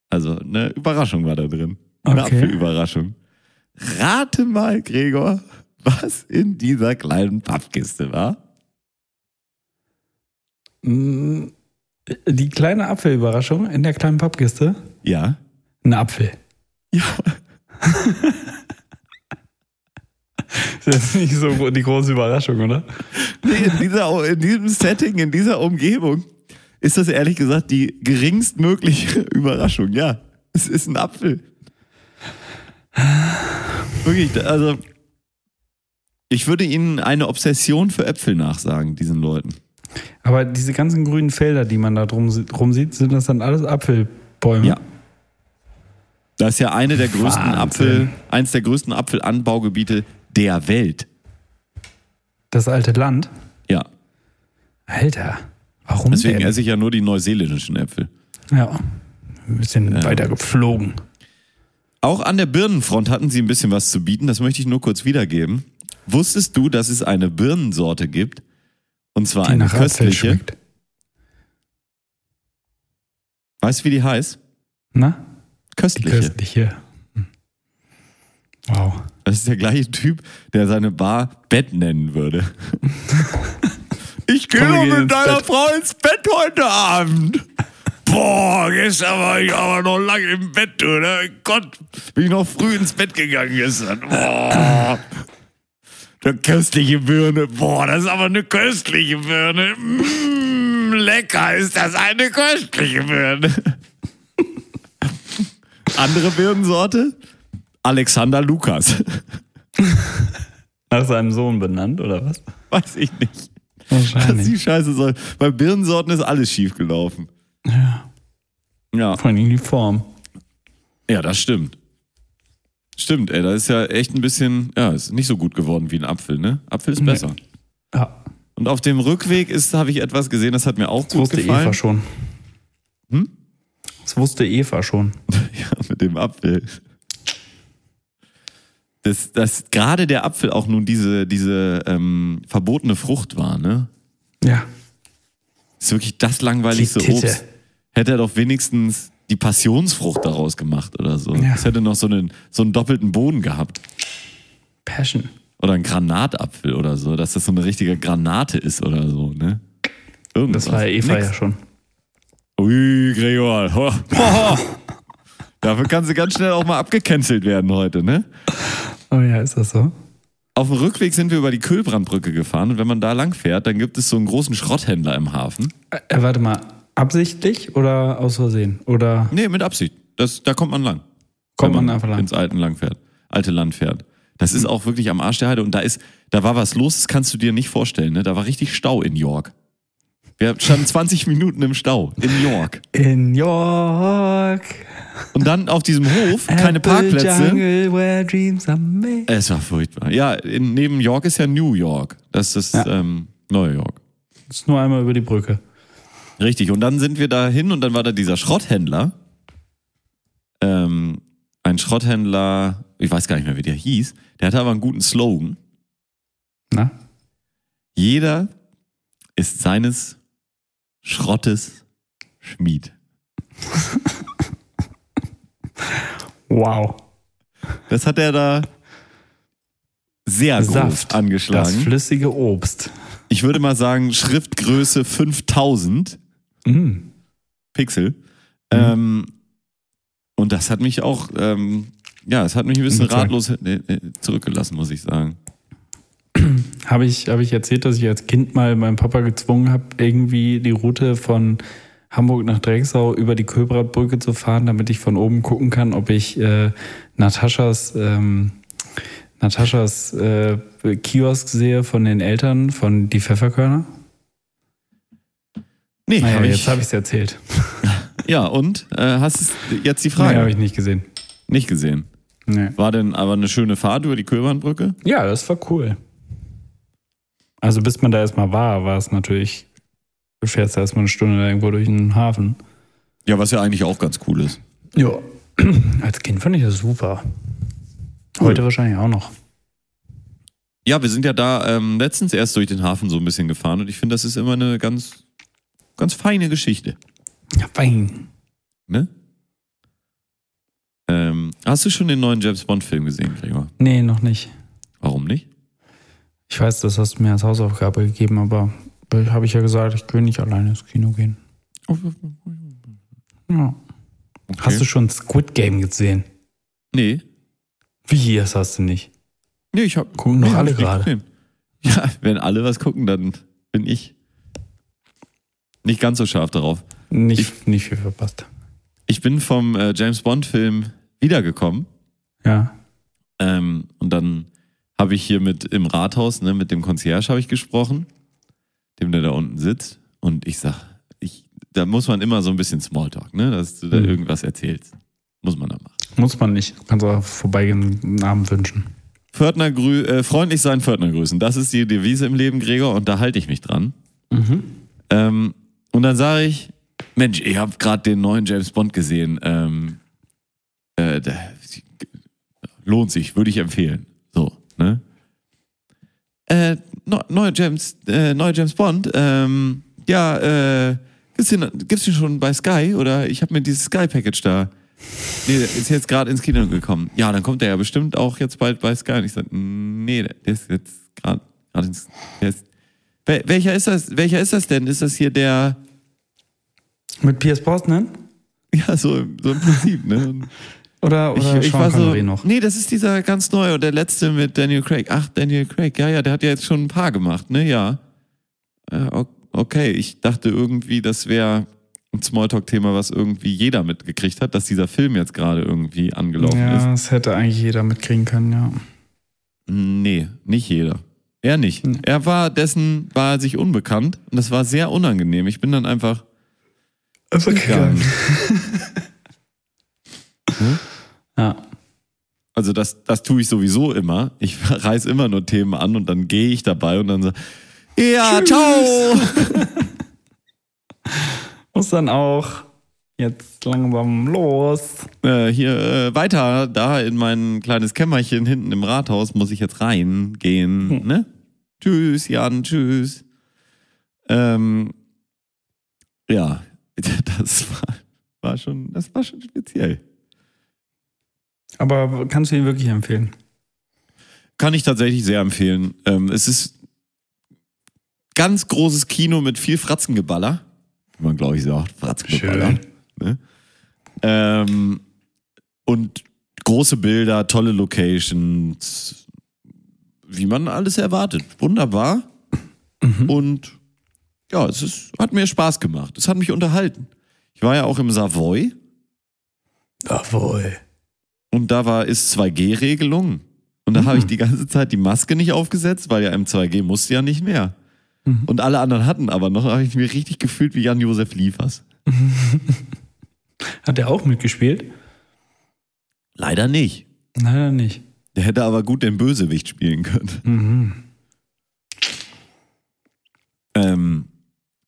Also eine Überraschung war da drin. Eine Okay. Apfelüberraschung. Rate mal, Gregor, was in dieser kleinen Pappkiste war. Mm, Die kleine Apfelüberraschung in der kleinen Pappkiste. Ja. Ein Apfel. Ja. Das ist nicht so die große Überraschung, oder? Nee, in, dieser, in diesem Setting, in dieser Umgebung ist das ehrlich gesagt die geringstmögliche Überraschung. Ja, es ist ein Apfel. Wirklich, also ich würde ihnen eine Obsession für Äpfel nachsagen, diesen Leuten. Aber diese ganzen grünen Felder, die man da drum, drum sieht, sind das dann alles Apfelbäume? Ja. Das ist ja eine der größten Wahnsinn. Apfel, eins der größten Apfelanbaugebiete der Welt. Das alte Land? Ja. Alter, warum Deswegen denn? esse ich ja nur die neuseeländischen Äpfel. Ja, ein bisschen weiter geflogen. Auch an der Birnenfront hatten sie ein bisschen was zu bieten, das möchte ich nur kurz wiedergeben. Wusstest du, dass es eine Birnensorte gibt? Und zwar Die eine köstliche. Weißt du, wie die heißt? Na? Die Köstliche. köstliche. Hm. Wow. Das ist der gleiche Typ, der seine Bar Bett nennen würde. ich gehe Komm, mit deiner Bett. Frau ins Bett heute Abend. Boah, gestern war ich aber noch lange im Bett, oder? Gott, bin ich noch früh ins Bett gegangen gestern. Boah. Der köstliche Birne. Boah, das ist aber eine köstliche Birne. Mm, lecker ist das eine köstliche Birne. Andere Birnensorte? Alexander Lukas. Nach seinem Sohn benannt, oder was? Weiß ich nicht. Was Wahrscheinlich. die Scheiße soll. Bei Birnensorten ist alles schief gelaufen. Ja. Ja. Vor allem die Form. Ja, das stimmt. Stimmt, ey, da ist ja echt ein bisschen, ja, ist nicht so gut geworden wie ein Apfel, ne? Apfel ist Nee. besser. Ja. Und auf dem Rückweg ist, habe ich etwas gesehen, das hat mir auch Das gut wusste gefallen. Eva schon. Hm? Das wusste Eva schon. Ja, mit dem Apfel. Dass, dass gerade der Apfel auch nun diese, diese ähm, verbotene Frucht war, ne? Ja. Ist wirklich das langweiligste. Obst. Hätte er doch wenigstens die Passionsfrucht daraus gemacht oder so. Ja. Hätte noch so einen, so einen doppelten Boden gehabt. Passion. Oder ein Granatapfel oder so, dass das so eine richtige Granate ist oder so, ne? Irgendwas. Das war ja Eva Nix. ja schon. Ui, Gregor. Ho. Ho. Dafür kannst du ganz schnell auch mal abgecancelt werden heute, ne? Oh ja, ist das so? Auf dem Rückweg sind wir über die Kühlbrandbrücke gefahren und wenn man da lang fährt, dann gibt es so einen großen Schrotthändler im Hafen. Äh, warte mal, absichtlich oder aus Versehen? Oder Nee, mit Absicht. Das, da kommt man lang. kommt wenn man einfach lang? ins alten Lang fährt, alte Land fährt. Das ist auch wirklich am Arsch der Heide und da ist, da war was los, das kannst du dir nicht vorstellen. Ne? Da war richtig Stau in York. Wir standen 20 Minuten im Stau in York. In York. Und dann auf diesem Hof keine Apple Parkplätze. Jungle where dreams are made. Es war furchtbar. Ja, in, neben York ist ja New York. Das ist Ja. ähm, New York. Das ist nur einmal über die Brücke. Richtig. Und dann sind wir da hin und dann war da dieser Schrotthändler. Ähm, ein Schrotthändler, ich weiß gar nicht mehr, wie der hieß. Der hatte aber einen guten Slogan. Na? Jeder ist seines Schrottes Schmied. Wow. Das hat er da sehr groß Saft. Das angeschlagen. flüssige Obst. Ich würde mal sagen, Schriftgröße 5000 Mm. Pixel. Ähm, und das hat mich auch, ähm, ja, es hat mich ein bisschen ratlos äh, äh, zurückgelassen, muss ich sagen. Habe ich, habe ich erzählt, dass ich als Kind mal meinen Papa gezwungen habe, irgendwie die Route von Hamburg nach Drecksau über die Köbradbrücke zu fahren, damit ich von oben gucken kann, ob ich äh, Nataschas, ähm, Nataschas äh, Kiosk sehe von den Eltern von Die Pfefferkörner. Nee, Naja, hab jetzt habe ich es erzählt. ja, und? Äh, hast du jetzt die Nein, Frage habe ich nicht gesehen. nicht gesehen? Nee. War denn aber eine schöne Fahrt über die Köbernbrücke? Ja, das war cool. Also bis man da erstmal war, war es natürlich, du fährst erstmal eine Stunde irgendwo durch den Hafen. Ja, was ja eigentlich auch ganz cool ist. Ja. Als Kind fand ich das super. Heute wahrscheinlich auch noch. Ja, wir sind ja da ähm, letztens erst durch den Hafen so ein bisschen gefahren und ich finde, das ist immer eine ganz, ganz feine Geschichte. Ja, fein. Ne? Ähm, hast du schon den neuen James Bond-Film gesehen, Gregor? Nee, noch nicht. Warum nicht? Ich weiß, das hast du mir als Hausaufgabe gegeben, aber habe ich ja gesagt, ich will nicht alleine ins Kino gehen. Ja. Okay. Hast du schon Squid Game gesehen? Nee. Wie, das hast du nicht? Nee, ich hab. Gucken nee, hab alle ich gerade. gesehen. Ja, wenn alle was gucken, dann bin ich nicht ganz so scharf darauf. Nicht, nicht viel verpasst. Ich bin vom äh, James Bond-Film wiedergekommen. Ja. Ähm, und dann habe ich hier mit im Rathaus, ne, mit dem Concierge habe ich gesprochen, dem der da unten sitzt. Und ich sag, ich, da muss man immer so ein bisschen Smalltalk, ne, dass du da Mhm. irgendwas erzählst. Muss man da machen. Muss man nicht. Du kannst auch vorbeigehen, einen Abend wünschen. Pförtner grü äh, freundlich sein, Pförtner grüßen. Das ist die Devise im Leben, Gregor, und da halte ich mich dran. Ähm, und dann sage ich, Mensch, ich habe gerade den neuen James Bond gesehen. Ähm, äh, lohnt sich, würde ich empfehlen. So, ne? Äh, neu- neuer James, äh, neuer James Bond. Ähm, ja, äh, gibt's den, gibt's den schon bei Sky? Oder ich habe mir dieses Sky-Package da. Nee, der ist jetzt gerade ins Kino gekommen. Ja, dann kommt der ja bestimmt auch jetzt bald bei Sky. Und ich sage, nee, der ist jetzt gerade ins. Der ist, Wel- welcher ist das? Welcher ist das denn? Ist das hier der? Mit Pierce Brosnan? Ja, so, so im Prinzip, ne? Oder, oder ich, ich war so, noch? nee, das ist dieser ganz neue, der letzte mit Daniel Craig. Ach, Daniel Craig, ja, ja, der hat ja jetzt schon ein paar gemacht, ne, ja. Äh, okay, ich dachte irgendwie, das wäre ein Smalltalk-Thema, was irgendwie jeder mitgekriegt hat, dass dieser Film jetzt gerade irgendwie angelaufen Ja, ist. das hätte eigentlich jeder mitkriegen können, ja. Nee, nicht jeder. Er nicht. Nee. Er war dessen, war er sich unbekannt und das war sehr unangenehm. Ich bin dann einfach gegangen. Ja. Also das, das tue ich sowieso immer. Ich reiß immer nur Themen an und dann gehe ich dabei und dann so, ja, ciao. Muss dann auch jetzt langsam los. Äh, hier äh, weiter, da in mein kleines Kämmerchen hinten im Rathaus muss ich jetzt reingehen. Hm. Ne? Tschüss, Jan, tschüss. Ähm, ja, das war, war schon, das war schon speziell. Aber kannst du ihn wirklich empfehlen? Kann ich tatsächlich sehr empfehlen. Ähm, es ist ganz großes Kino mit viel Fratzengeballer. Wie man, glaube ich, sagt, Fratzengeballer. Schön. Ne? Ähm, und große Bilder, tolle Locations, wie man alles erwartet. Wunderbar. Und ja, es ist, hat mir Spaß gemacht. Es hat mich unterhalten. Ich war ja auch im Savoy Jawohl. Und da war ist 2G-Regelung. Und da habe ich die ganze Zeit die Maske nicht aufgesetzt, weil ja im 2G musste ja nicht mehr. Und alle anderen hatten aber noch, habe ich mich richtig gefühlt wie Jan-Josef Liefers. Hat er auch mitgespielt? Leider nicht. Leider nicht. Der hätte aber gut den Bösewicht spielen können. Mhm. Ähm,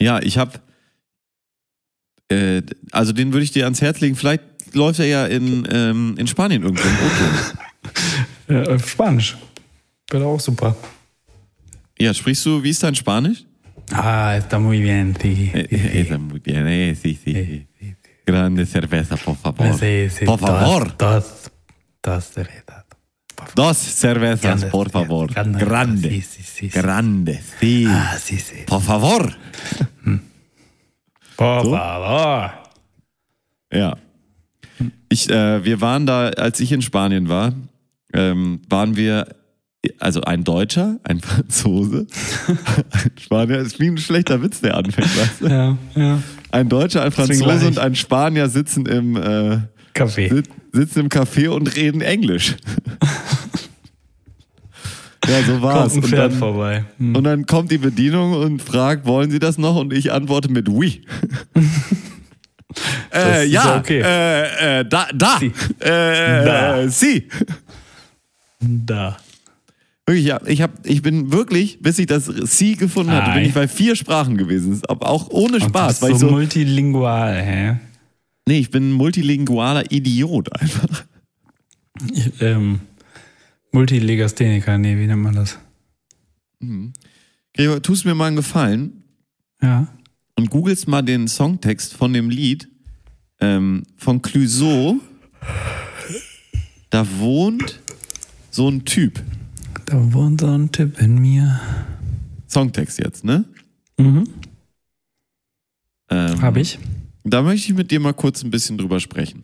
ja, ich habe, äh, also den würde ich dir ans Herz legen. Vielleicht läuft er ja in, ähm, in Spanien irgendwo im Auto. Ja, auf Spanisch. Wäre auch super. Ja, sprichst du, wie ist dein Spanisch? Ah, está muy bien, sí. Eh, eh, está muy bien, eh, sí, sí. Grande cerveza, por favor. Sí, sí, Por favor. Dos, dos cervezas. Dos cervezas, Grandes, por favor. grandes, Grande. sí, sí, sí, sí. Grande, sí. Ah, sí, sí. Por favor. Por So? favor. Ja. Ich, äh, wir waren da, als ich in Spanien war, ähm, waren wir, also ein Deutscher, ein Franzose, ein Spanier, ist wie ein schlechter Witz, der anfängt, weißt du? Ja, ja. Ein Deutscher, ein Franzose und ein Spanier sitzen im, äh, Kaffee. sit- sitzen im Café und reden Englisch. ja, so Kommt war's. ein Und dann, vorbei. Hm. und dann kommt die Bedienung und fragt, wollen Sie das noch? Und ich antworte mit oui. äh, ja, okay. äh, äh, da, da, Sie. Äh, Da. äh, sie. Da. Wirklich, ja, ich, hab, ich bin wirklich, bis ich das Sie gefunden hatte, bin ich bei vier Sprachen gewesen. Aber auch ohne Spaß. bist Weil so, ich so, multilingual, hä? nee, ich bin ein multilingualer Idiot einfach. Ich, ähm, Multilegastheniker, nee, wie nennt man das? Gregor, tust mir mal einen Gefallen Ja. Und googelst mal den Songtext von dem Lied ähm, von Clouseau. Da wohnt so ein Typ. Da wohnt so ein Tipp in mir. Songtext jetzt, ne? Mhm. Ähm, Hab ich. Da möchte ich mit dir mal kurz ein bisschen drüber sprechen.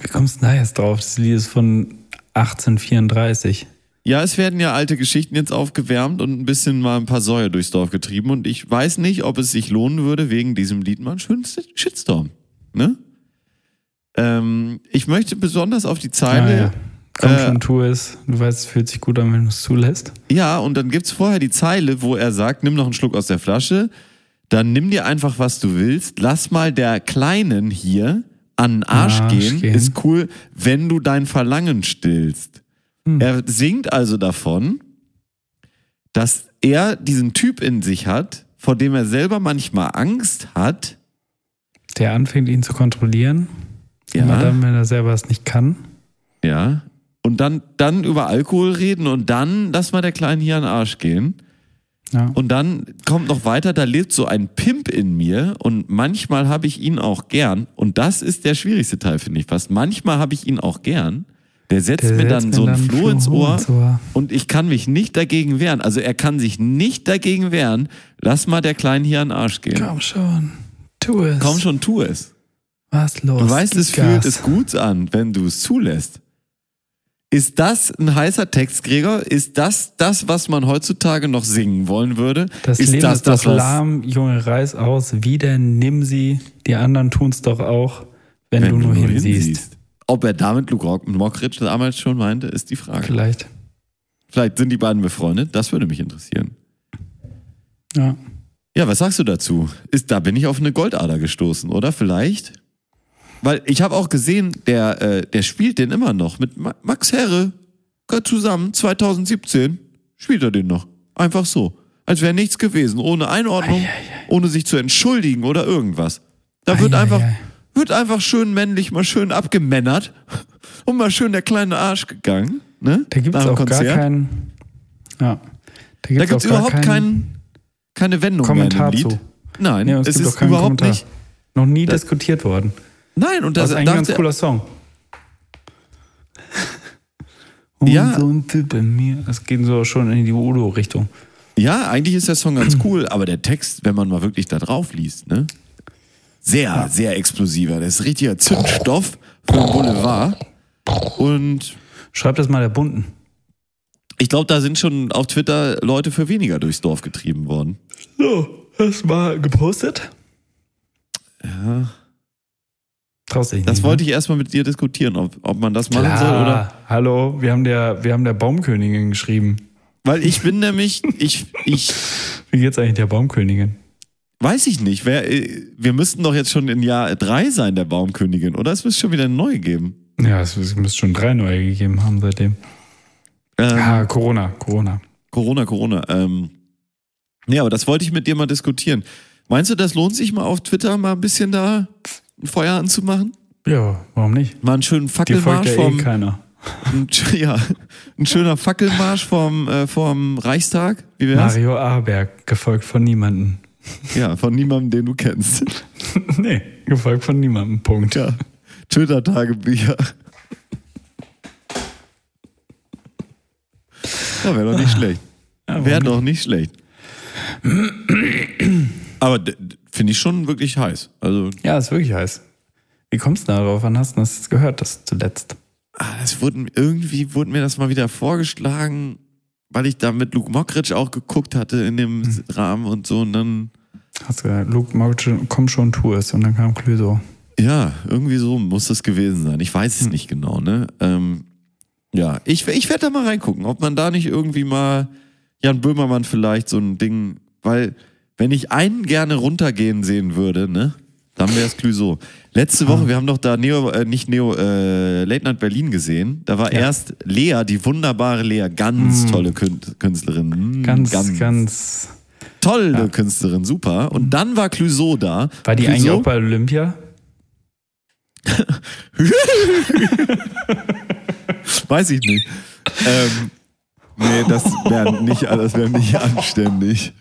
Wie kommst du da jetzt drauf? Das Lied ist von 1834. Ja, es werden ja alte Geschichten jetzt aufgewärmt und ein bisschen mal ein paar Säue durchs Dorf getrieben. Und ich weiß nicht, ob es sich lohnen würde, wegen diesem Lied mal einen schönen Shitstorm. Ne? Ähm, ich möchte besonders auf die Zeile. Ah, ja. Komm äh, schon, tu es. Du weißt, es fühlt sich gut an, wenn du es zulässt. Ja, und dann gibt's vorher die Zeile, wo er sagt, nimm noch einen Schluck aus der Flasche, dann nimm dir einfach, was du willst, lass mal der Kleinen hier an den Arsch, Arsch gehen. gehen. ist cool, wenn du dein Verlangen stillst. Hm. Er singt also davon, dass er diesen Typ in sich hat, vor dem er selber manchmal Angst hat. Der anfängt, ihn zu kontrollieren. Ja. Immer dann, wenn er selber es nicht kann. Ja. Und dann, dann über Alkohol reden und dann lass mal der Kleinen hier an den Arsch gehen. Ja. Und dann kommt noch weiter, da lebt so ein Pimp in mir und manchmal habe ich ihn auch gern. Und das ist der schwierigste Teil, finde ich fast. Manchmal habe ich ihn auch gern. Der setzt Der mir setzt dann mir so ein dann Floh ins Ohr ins Ohr. und ich kann mich nicht dagegen wehren. Also er kann sich nicht dagegen wehren. Lass mal der Kleinen hier an den Arsch gehen. Komm schon, tu es. Komm schon, tu es. Was los? Du weißt, Gib es fühlt Gas. es gut an, wenn du es zulässt. Ist das ein heißer Text, Gregor? Ist das das, was man heutzutage noch singen wollen würde? Das ist Leben das ist doch das, was lahm, Junge, reiß aus. Wieder nimm sie. Die anderen tun's doch auch, wenn, wenn du nur hinsiehst. Ob er damit Luke Mockridge damals schon meinte, ist die Frage. Vielleicht. Vielleicht sind die beiden befreundet, das würde mich interessieren. Ja. Ja, was sagst du dazu? Ist, da bin ich auf eine Goldader gestoßen, oder? Vielleicht? Weil ich habe auch gesehen, der, äh, der spielt den immer noch mit Ma Max Herre. Zusammen, 2017 spielt er den noch. Einfach so. Als wäre nichts gewesen, ohne Einordnung, ohne sich zu entschuldigen oder irgendwas. Da wird Ei, ei, einfach, ei. Wird einfach schön männlich, mal schön abgemännert und mal schön der kleine Arsch gegangen. Ne? Da Nach dem auch gar Konzert. keinen. Ja. Da auch gar überhaupt keinen keine Wendung Kommentar mehr in zu. Nein, und es, es gibt ist überhaupt Kommentar. nicht. Noch nie diskutiert worden. Nein, und Das das, ist ein ganz cooler Song. Ja. Und so ein Typ in mir. Das geht so schon in die Udo-Richtung. ja, eigentlich ist der Song ganz cool, aber der Text, wenn man mal wirklich da drauf liest, ne? Sehr, sehr explosiver. Das ist richtiger Zündstoff für den Boulevard. Und Schreib das mal der Bunten. ich glaube, da sind schon auf Twitter Leute für weniger durchs Dorf getrieben worden. So, hast du mal gepostet? Ja. Traust dich nicht. Das ne? wollte ich erstmal mit dir diskutieren, ob, ob man das machen soll oder. Klar. Hallo, wir haben der, wir haben der Baumkönigin geschrieben. Weil ich bin nämlich, ich, ich Wie geht's eigentlich der Baumkönigin? Weiß ich nicht, wer, äh, wir müssten doch jetzt schon in Jahr drei sein, der Baumkönigin, oder? Es müsste schon wieder eine neue geben. Ja, es, müsste schon drei neue gegeben haben seitdem. Ähm, Ah, Corona, Corona. Corona, Corona. Ähm, ja, aber das wollte ich mit dir mal diskutieren. Meinst du, das lohnt sich mal auf Twitter mal ein bisschen da ein Feuer anzumachen? Ja, warum nicht? Mal einen schönen Fackelmarsch ja eh vom, keiner. ein, ja, ein schöner Fackelmarsch vom, äh, vom Reichstag. Wie wär's? Mario Aberg, gefolgt von niemandem. Ja, von niemandem, den du kennst. nee, gefolgt von niemandem. Punkt. Ja. Twitter-Tagebücher. Ja, wäre doch nicht schlecht. Ja, Wäre doch nicht schlecht. Aber finde ich schon wirklich heiß. Also, Ja, ist wirklich heiß. Wie kommst du darauf? Wann hast du das gehört, das zuletzt? ah, das wurden, irgendwie wurde mir das mal wieder vorgeschlagen, weil ich da mit Luke Mockridge auch geguckt hatte in dem Hm. Rahmen und so. Und dann, Hast du gesagt, Luke, komm schon, tu es. Und dann kam Clüso. ja, irgendwie so muss das gewesen sein. Ich weiß Hm. es nicht genau, ne? Ähm, ja, ich, ich werde da mal reingucken, ob man da nicht irgendwie mal Jan Böhmermann vielleicht so ein Ding, weil wenn ich einen gerne runtergehen sehen würde, ne, Dann wäre es Clouseau. Letzte Woche, wir haben doch da Neo, äh, nicht Neo, äh, Late Night Berlin gesehen. Da war Ja. erst Lea, die wunderbare Lea, ganz tolle Kün Künstlerin. Mm, Ganz, ganz. Tolle Künstlerin, super. Und dann war Clouseau da. War die Clouseau, eigentlich auch bei Olympia? Weiß ich nicht. ähm, nee, das wäre nicht, das wär nicht anständig.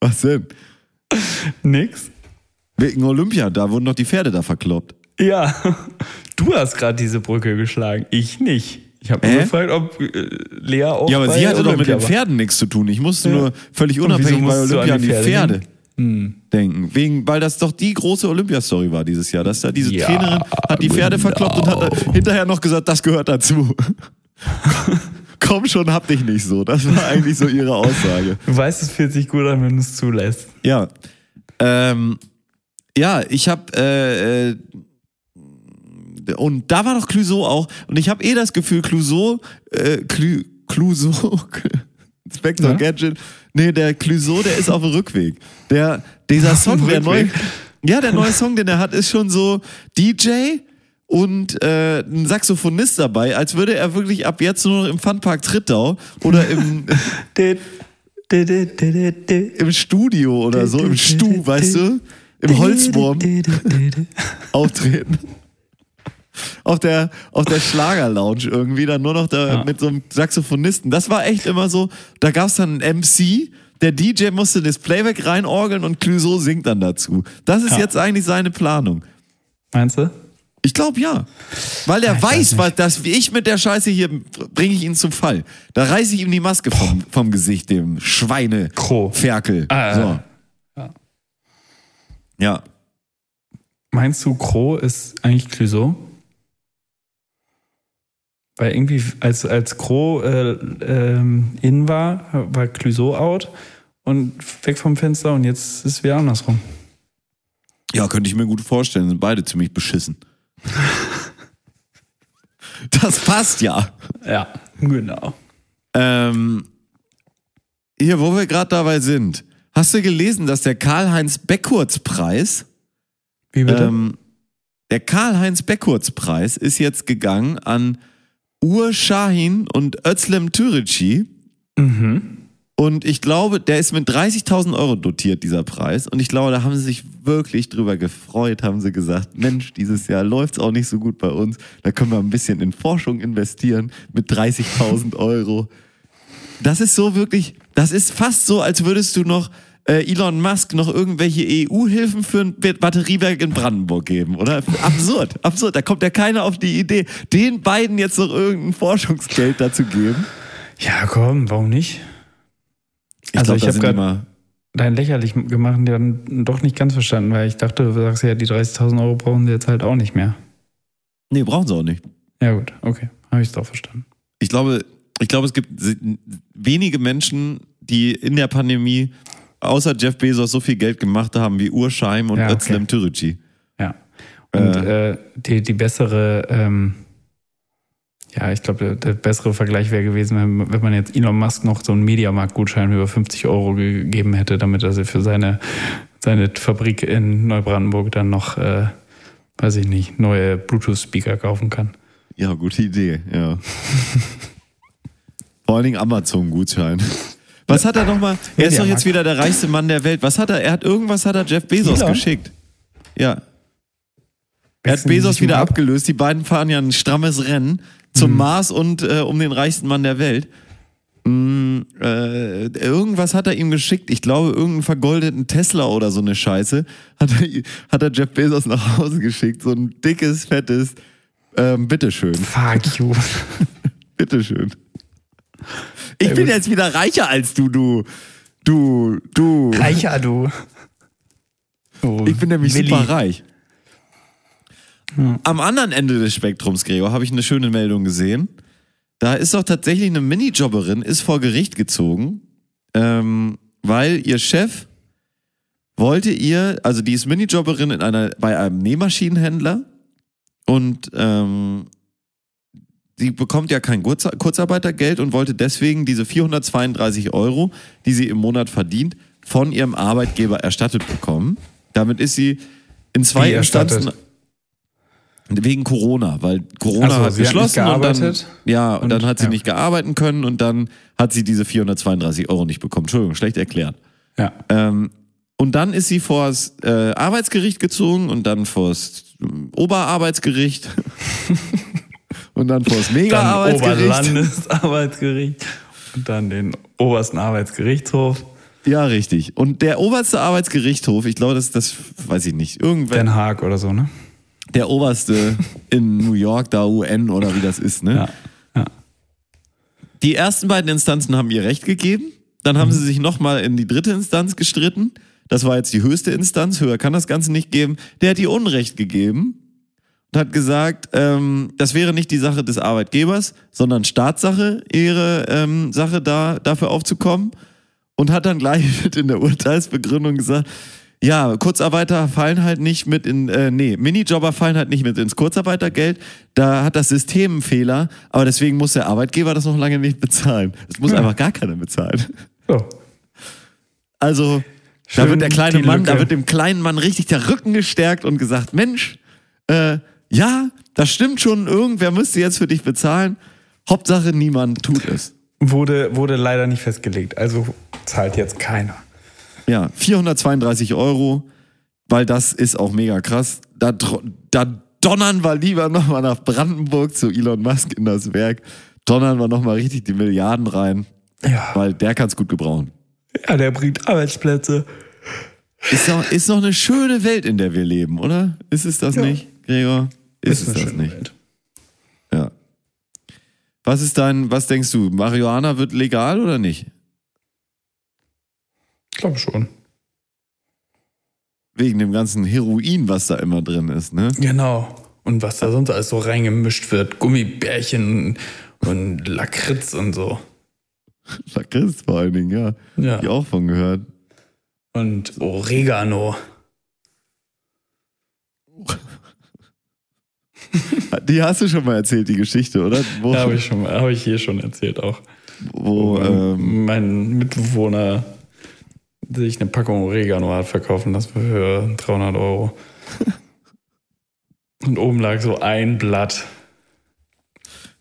Was denn? Nix. Wegen Olympia, da wurden doch die Pferde da verkloppt. Ja, du hast gerade diese Brücke geschlagen, ich nicht. Ich habe nur Hä? gefragt, ob äh, Lea auch Ja, aber sie hatte doch mit Olympia den. Pferden nichts zu tun. Ich musste Ja. nur völlig unabhängig bei Olympia an die Pferde Pferde, denken. Wegen, weil das doch die große Olympiastory war dieses Jahr. Dass da diese Ja, Trainerin hat die Pferde genau. verkloppt und hat hinterher noch gesagt, das gehört dazu. Komm schon, hab dich nicht so. Das war eigentlich so ihre Aussage. Du weißt, es fühlt sich gut an, wenn du es zulässt. Ja. Ähm, ja, ich habe äh, äh, und da war doch Clouseau auch und ich habe eh das Gefühl, Clouseau, äh, Clu, Clouseau, Spectre Ja? Gadget, nee, der Clouseau, der ist auf dem Rückweg. Der, dieser Auf Song, der neu, Rückweg? ja, der neue Song, den er hat, ist schon so DJ und äh, ein Saxophonist dabei, als würde er wirklich ab jetzt nur noch im Funpark Trittau oder im im Studio oder so, im Stu, weißt du? Im Holzwurm auftreten. Auf der, auf der Schlagerlounge irgendwie, dann nur noch da Ja. mit so einem Saxophonisten. Das war echt immer so, da gab es dann einen MC, der DJ musste das Playback reinorgeln und Clouseau singt dann dazu. Das ist Ja. jetzt eigentlich seine Planung. Meinst du? Ich glaube ja. Weil er Ich weiß weiß, nicht. was das, wie ich mit der Scheiße hier bringe ich ihn zum Fall. Da reiße ich ihm die Maske vom, vom Gesicht, dem Schweine. Kroh. Ferkel. Ah, so. ja. Ja. Meinst du, Crow ist eigentlich Clouseau? Weil irgendwie, als, als Crow äh, ähm, in war, war Clouseau out und weg vom Fenster und jetzt ist es wieder andersrum. Ja, könnte ich mir gut vorstellen. Sind beide ziemlich beschissen. das passt ja. Ja, genau. Ähm, hier, wo wir gerade dabei sind. Hast du gelesen, dass der Karl-Heinz Beckurz-Preis, Wie bitte? ähm, der Karl-Heinz Beckurz-Preis ist jetzt gegangen an Ur Shahin und Özlem Türeci. mhm. Und ich glaube, der ist mit 30.000 Euro dotiert, dieser Preis. Und ich glaube, da haben sie sich wirklich drüber gefreut, haben sie gesagt, Mensch, dieses Jahr läuft's auch nicht so gut bei uns. Da können wir ein bisschen in Forschung investieren mit 30.000 Euro. Das ist so wirklich, das ist fast so, als würdest du noch äh, Elon Musk noch irgendwelche EU-Hilfen für ein Batteriewerk in Brandenburg geben, oder? Absurd, absurd. Da kommt ja keiner auf die Idee, den beiden jetzt noch irgendein Forschungsgeld dazu geben. Ja, komm, warum nicht? Ich Also glaub, ich da hab sind grad- die mal Dein lächerlich gemacht dann doch nicht ganz verstanden, weil ich dachte, du sagst ja, die 30.000 Euro brauchen sie jetzt halt auch nicht mehr. Nee, brauchen sie auch nicht. Ja gut, okay, habe ich es doch verstanden. Ich glaube, ich glaube, es gibt wenige Menschen, die in der Pandemie außer Jeff Bezos so viel Geld gemacht haben wie Urscheim und Ja, okay. Özlem Türeci. Ja. Und äh, die, die bessere, ähm, ja, ich glaube, der, der bessere Vergleich wäre gewesen, wenn, wenn man jetzt Elon Musk noch so einen Mediamarkt-Gutschein über 50 Euro gegeben hätte, damit er sich für seine, seine Fabrik in Neubrandenburg dann noch, äh, weiß ich nicht, neue Bluetooth-Speaker kaufen kann. Ja, gute Idee, ja. Vor allen Dingen Amazon-Gutschein. Was hat er nochmal? Er ist doch jetzt wieder der reichste Mann der Welt. Was hat er? Er hat irgendwas hat er Jeff Bezos geschickt. Ja. Er hat Bezos wieder abgelöst. Die beiden fahren ja ein strammes Rennen zum Mars und äh, um den reichsten Mann der Welt. Mm, äh, irgendwas hat er ihm geschickt. Ich glaube, irgendeinen vergoldeten Tesla oder so eine Scheiße hat er, hat er Jeff Bezos nach Hause geschickt. So ein dickes, fettes ähm, Bitteschön. Fuck you. Bitteschön. Ich bin jetzt wieder reicher als du, du. Du, du. Reicher, du. Oh, Ich bin nämlich Willi. super reich. Am anderen Ende des Spektrums, Gregor, habe ich eine schöne Meldung gesehen. Da ist doch tatsächlich eine Minijobberin, ist vor Gericht gezogen, ähm, weil ihr Chef wollte ihr, also die ist Minijobberin in einer, bei einem Nähmaschinenhändler und ähm, sie bekommt ja kein Kurz Kurzarbeitergeld und wollte deswegen diese 432 Euro, die sie im Monat verdient, von ihrem Arbeitgeber erstattet bekommen. Damit ist sie in zwei Wie erstattet? Instanzen. Wegen Corona, weil Corona Ach so, hat sie hat nicht geschlossen und dann, ja, und, Und- dann hat sie ja. nicht gearbeiten können und dann hat sie diese 432 Euro nicht bekommen. Entschuldigung, schlecht erklärt. Ja. Ähm, und dann ist sie vors äh, Arbeitsgericht gezogen und dann vors ähm, Oberarbeitsgericht und dann vors Dann Mega-Arbeitsgericht. Oberlandesarbeitsgericht und dann den obersten Arbeitsgerichtshof. Ja, richtig. Und der oberste Arbeitsgerichtshof, ich glaube, das, das weiß ich nicht, irgendwer, Den Haag oder so, ne? der oberste in New York, da UN oder wie das ist, ne? Ja. ja. Die ersten beiden Instanzen haben ihr Recht gegeben. Dann haben sie sich nochmal in die dritte Instanz gestritten. Das war jetzt die höchste Instanz. Höher kann das Ganze nicht geben. Der hat ihr Unrecht gegeben und hat gesagt, ähm, das wäre nicht die Sache des Arbeitgebers, sondern Staatssache, ihre ähm, Sache da dafür aufzukommen. Und hat dann gleich mit in der Urteilsbegründung gesagt, ja, Kurzarbeiter fallen halt nicht mit in, äh, nee, Minijobber fallen halt nicht mit ins Kurzarbeitergeld. Da hat das System einen Fehler, aber deswegen muss der Arbeitgeber das noch lange nicht bezahlen. Das muss einfach gar keiner bezahlen. So. Also, da Schön wird der kleine Mann, da Lücke. wird dem kleinen Mann richtig der Rücken gestärkt und gesagt, Mensch, äh, ja, das stimmt schon, irgendwer müsste jetzt für dich bezahlen. Hauptsache, niemand tut es. Wurde, wurde leider nicht festgelegt. Also zahlt jetzt keiner. Ja, 432 Euro, weil das ist auch mega krass. Da, da donnern wir lieber nochmal nach Brandenburg zu Elon Musk in das Werk. Donnern wir nochmal richtig die Milliarden rein, Ja. weil der kann es gut gebrauchen. Ja, der bringt Arbeitsplätze. Ist doch, ist doch eine schöne Welt, in der wir leben, oder? Ist es das Ja. nicht, Gregor? Ist, es eine das nicht? Welt. Ja. Was ist dein, was denkst du? Marihuana wird legal oder nicht? Ich glaube schon. Wegen dem ganzen Heroin, was da immer drin ist, ne? Genau. Und was da sonst alles so reingemischt wird. Gummibärchen und Lakritz und so. Lakritz vor allen Dingen, ja. Ja. Hab ich auch von gehört. Und Oregano. Die hast du schon mal erzählt, die Geschichte, oder? Wo, Ja, habe ich schon, habe ich hier schon erzählt auch. wo ähm, mein Mitbewohner sich eine Packung Oregano hat verkaufen lassen für 300 Euro. Und oben lag so ein Blatt.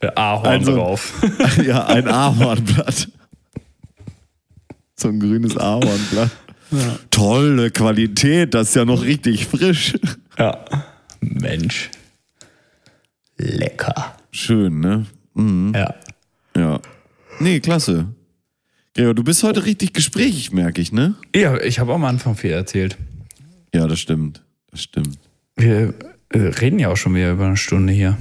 Der Ahorn Also- drauf. ja, ein Ahornblatt. So ein grünes Ahornblatt. Tolle Qualität, das ist ja noch richtig frisch. Ja. Mensch. Lecker. Schön, ne? Mhm. Ja. Ja. Nee, klasse. Gregor, du bist heute richtig gesprächig, merke ich, ne? Ja, ich habe am Anfang viel erzählt. Ja, das stimmt. Das stimmt. Wir äh, reden ja auch schon wieder über eine Stunde hier.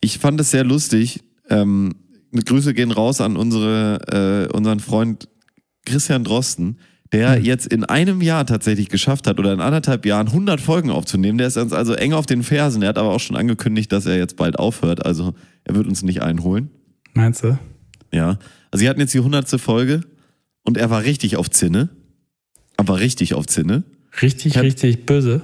Ich fand es sehr lustig. Ähm, Grüße gehen raus an unsere, äh, unseren Freund Christian Drosten, der jetzt in einem Jahr tatsächlich geschafft hat oder in anderthalb Jahren 100 Folgen aufzunehmen. Der ist uns also eng auf den Fersen. Er hat aber auch schon angekündigt, dass er jetzt bald aufhört. Also er wird uns nicht einholen. Meinst du? Ja. Also sie hatten jetzt die 100. Folge und er war richtig auf Zinne. Aber richtig auf Zinne. Richtig, Ja. richtig böse.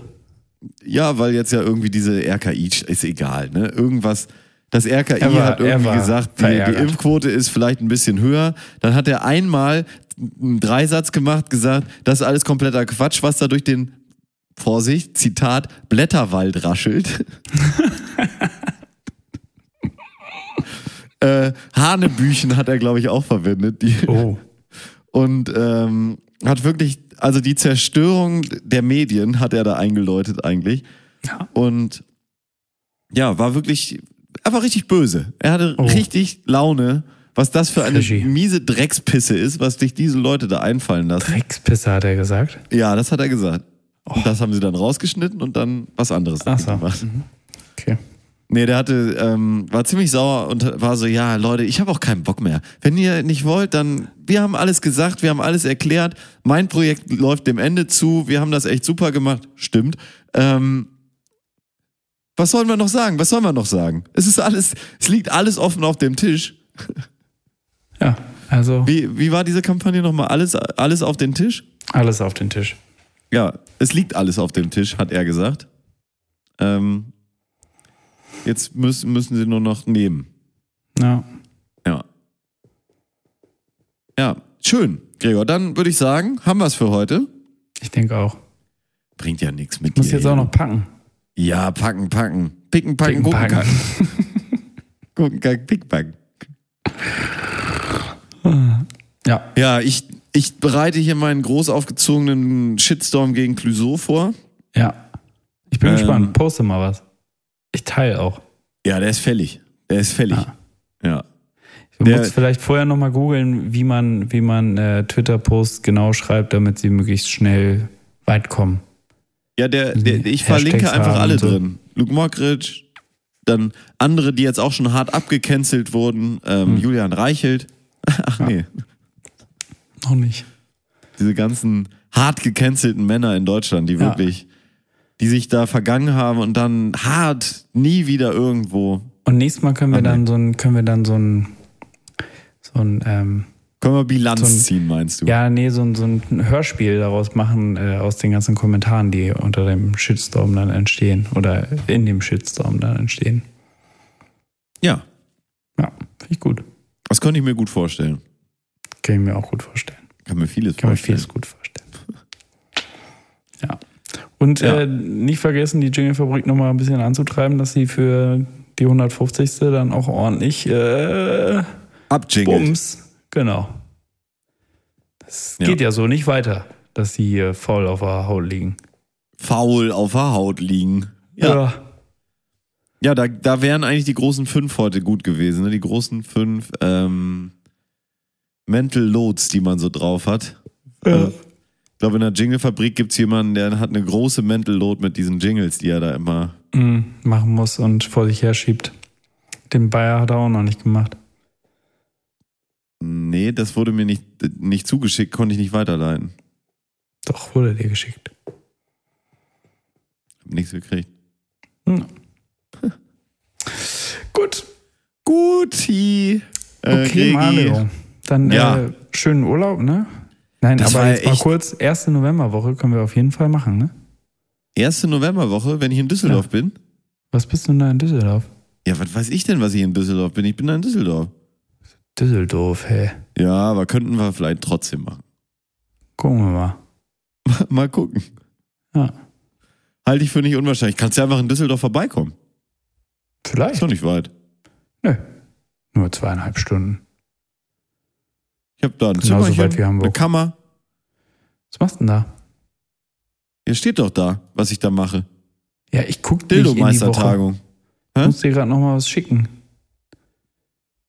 Ja, weil jetzt ja irgendwie diese RKI, ist egal, ne? Irgendwas, das RKI war- hat irgendwie gesagt, die, die Impfquote ist vielleicht ein bisschen höher. Dann hat er einmal einen Dreisatz gemacht, gesagt, das ist alles kompletter Quatsch, was da durch den, Vorsicht, Zitat, Blätterwald raschelt. äh, Hanebüchen hat er, glaube ich, auch verwendet. Die, Oh. und ähm, hat wirklich, also die Zerstörung der Medien hat er da eingeläutet eigentlich. Ja. Und ja, war wirklich, er war richtig böse. Er hatte Oh. richtig Laune, was das für eine Fischi. miese Dreckspisse ist, was sich diese Leute da einfallen lassen. Dreckspisse hat er gesagt. Ja, das hat er gesagt. Und das haben sie dann rausgeschnitten und dann was anderes Ach so. gemacht. Okay. Nee, der hatte, ähm, war ziemlich sauer und war so, ja, Leute, ich habe auch keinen Bock mehr. Wenn ihr nicht wollt, dann, wir haben alles gesagt, wir haben alles erklärt. Mein Projekt läuft dem Ende zu, wir haben das echt super gemacht. Stimmt. Ähm, was sollen wir noch sagen? Was sollen wir noch sagen? Es ist alles, es liegt alles offen auf dem Tisch. Ja, also Wie, wie war diese Kampagne nochmal? Alles, alles auf den Tisch? alles auf den Tisch. Ja, es liegt alles auf dem Tisch, hat er gesagt. Ähm, jetzt müssen, müssen sie nur noch nehmen. Ja. Ja. Ja, schön, Gregor. Dann würde ich sagen, haben wir es für heute. Ich denke auch. Bringt ja nichts mit Ich muss jetzt auch hier. noch packen. Ja, packen, packen. Picken, packen, Picken, gucken, packen. gucken, kacken, picken, packen. Ja. Ja, ich, ich bereite hier meinen groß aufgezogenen Shitstorm gegen Clouseau vor. Ja. Ich bin Ähm. gespannt. Poste mal was. Ich teile auch. Ja, der ist fällig. Der ist fällig. Ah. Ja. Du Der- musst vielleicht vorher nochmal googeln, wie man, wie man äh, Twitter-Posts genau schreibt, damit sie möglichst schnell weit kommen. Ja, der, der, ich Hashtags verlinke einfach alle so. drin. Luke Mockridge, dann andere, die jetzt auch schon hart abgecancelt wurden. Ähm, Hm. Julian Reichelt. Ach nee, Noch nicht. diese ganzen hart gecancelten Männer in Deutschland, die Ja. wirklich, die sich da vergangen haben und dann hart nie wieder irgendwo. Und nächstes Mal können wir dann so ein, können wir dann so ein, so ein, ähm, Können wir Bilanz So ein- ziehen, meinst du? ja, nee, so ein, so ein Hörspiel daraus machen, äh, aus den ganzen Kommentaren, die unter dem Shitstorm dann entstehen oder in dem Shitstorm dann entstehen. ja, Ja, finde ich gut. Das könnte ich mir gut vorstellen. Kann ich mir auch gut vorstellen. Kann mir vieles Kann vorstellen. vieles gut vorstellen. Ja. Und Ja. Äh, nicht vergessen, die Jingle-Fabrik nochmal ein bisschen anzutreiben, dass sie für die 150. dann auch ordentlich äh, Abjingelt. Bums. Genau. Das Ja. geht ja so nicht weiter, dass sie hier faul auf der Haut liegen. Faul auf der Haut liegen. Ja. Ja, da, da wären eigentlich die großen fünf heute gut gewesen. Ne? Die großen fünf ähm, Mental Loads, die man so drauf hat. Ja. Äh, ich glaube, in der Jingle-Fabrik gibt es jemanden, der hat eine große Mental Load mit diesen Jingles, die er da immer. Mm, machen muss und vor sich her schiebt. Den Bayer hat er auch noch nicht gemacht. Nee, das wurde mir nicht, nicht zugeschickt, konnte ich nicht weiterleiten. Doch, wurde dir geschickt. Hab nichts gekriegt. Hm. Gut. Guti. Äh, Okay, Gregi. Mario. Dann Ja. äh, schönen Urlaub, ne? Nein, Das aber jetzt mal kurz, erste Novemberwoche können wir auf jeden Fall machen, ne? Erste Novemberwoche, wenn ich in Düsseldorf bin. Was bist du denn da in Düsseldorf? Ja, was weiß ich denn, was ich in Düsseldorf bin? Ich bin da in Düsseldorf. Düsseldorf, hey. Ja, aber könnten wir vielleicht trotzdem machen. Gucken wir mal. Mal gucken. Ja. Halte ich für nicht unwahrscheinlich. Kannst ja einfach in Düsseldorf vorbeikommen. Vielleicht. Ist doch nicht weit. Nö. Nur zweieinhalb Stunden. Ich habe da ein Genauso Zimmerchen, weit wie Hamburg. eine Kammer. Was machst du denn da? Hier steht doch da, was ich da mache. Ja, ich guck nicht in die Woche. Ich muss dir gerade noch mal was schicken.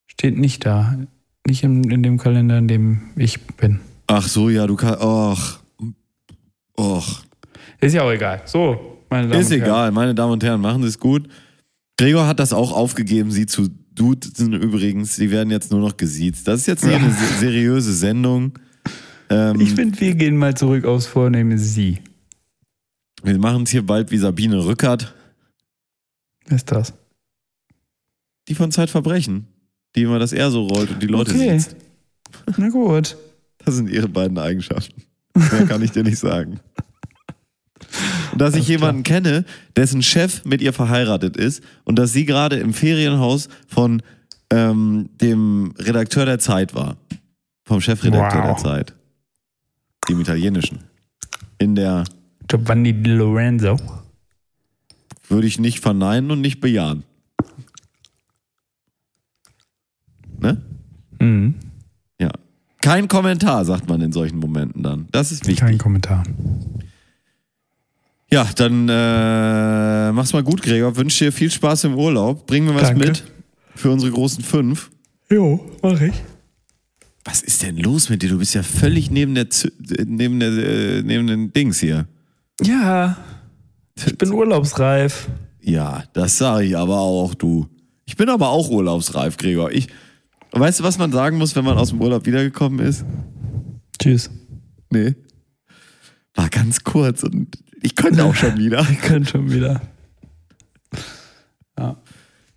Steht nicht da. Nicht in, in dem Kalender, in dem ich bin. Ach so, ja, du kannst. Och. Och. Ist ja auch egal. So, meine Damen Ist und Herren. egal, meine Damen und Herren, machen Sie es gut. Gregor hat das auch aufgegeben, sie zu duzen übrigens. Sie werden jetzt nur noch gesiezt. Das ist jetzt eine se- seriöse Sendung. Ähm, Ich finde, wir gehen mal zurück aufs Vornehmen Sie. wir machen es hier bald wie Sabine Rückert, Wer ist das? die von Zeitverbrechen, die immer das R so rollt und die Leute Okay. sieht. Na gut. Das sind ihre beiden Eigenschaften. Mehr kann ich dir nicht sagen. Dass ich jemanden kenne, dessen Chef mit ihr verheiratet ist und dass sie gerade im Ferienhaus von ähm, dem Redakteur der Zeit war. Vom Chefredakteur Wow. der Zeit. Dem italienischen. In der Giovanni Di Lorenzo. würde ich nicht verneinen und nicht bejahen. Ne? Mhm. Ja. Kein Kommentar, sagt man in solchen Momenten dann. Das ist wichtig. Kein Kommentar. Ja, dann äh, mach's mal gut, Gregor. Wünsche dir viel Spaß im Urlaub. Bring mir was Danke. mit für unsere großen fünf. Jo, mach ich. Was ist denn los mit dir? Du bist ja völlig neben der Z neben der äh, neben den Dings hier. Ja, ich bin urlaubsreif. Ja, das sage ich aber auch, du. Ich bin aber auch urlaubsreif, Gregor. Ich Weißt du, was man sagen muss, wenn man aus dem Urlaub wiedergekommen ist? Tschüss. Nee. War ganz kurz und ich könnte auch schon wieder. Ich könnte schon wieder.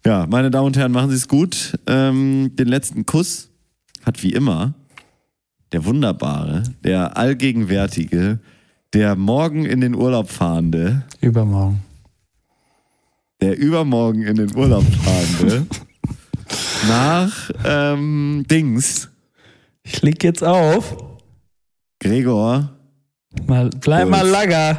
Ja, meine Damen und Herren, machen Sie es gut. Ähm, den letzten Kuss hat wie immer der wunderbare, der allgegenwärtige, der morgen in den Urlaub fahrende, Übermorgen. der übermorgen in den Urlaub fahrende, nach ähm, Dings, Ich leg jetzt auf. Gregor. Mal, bleib Gut. mal langer.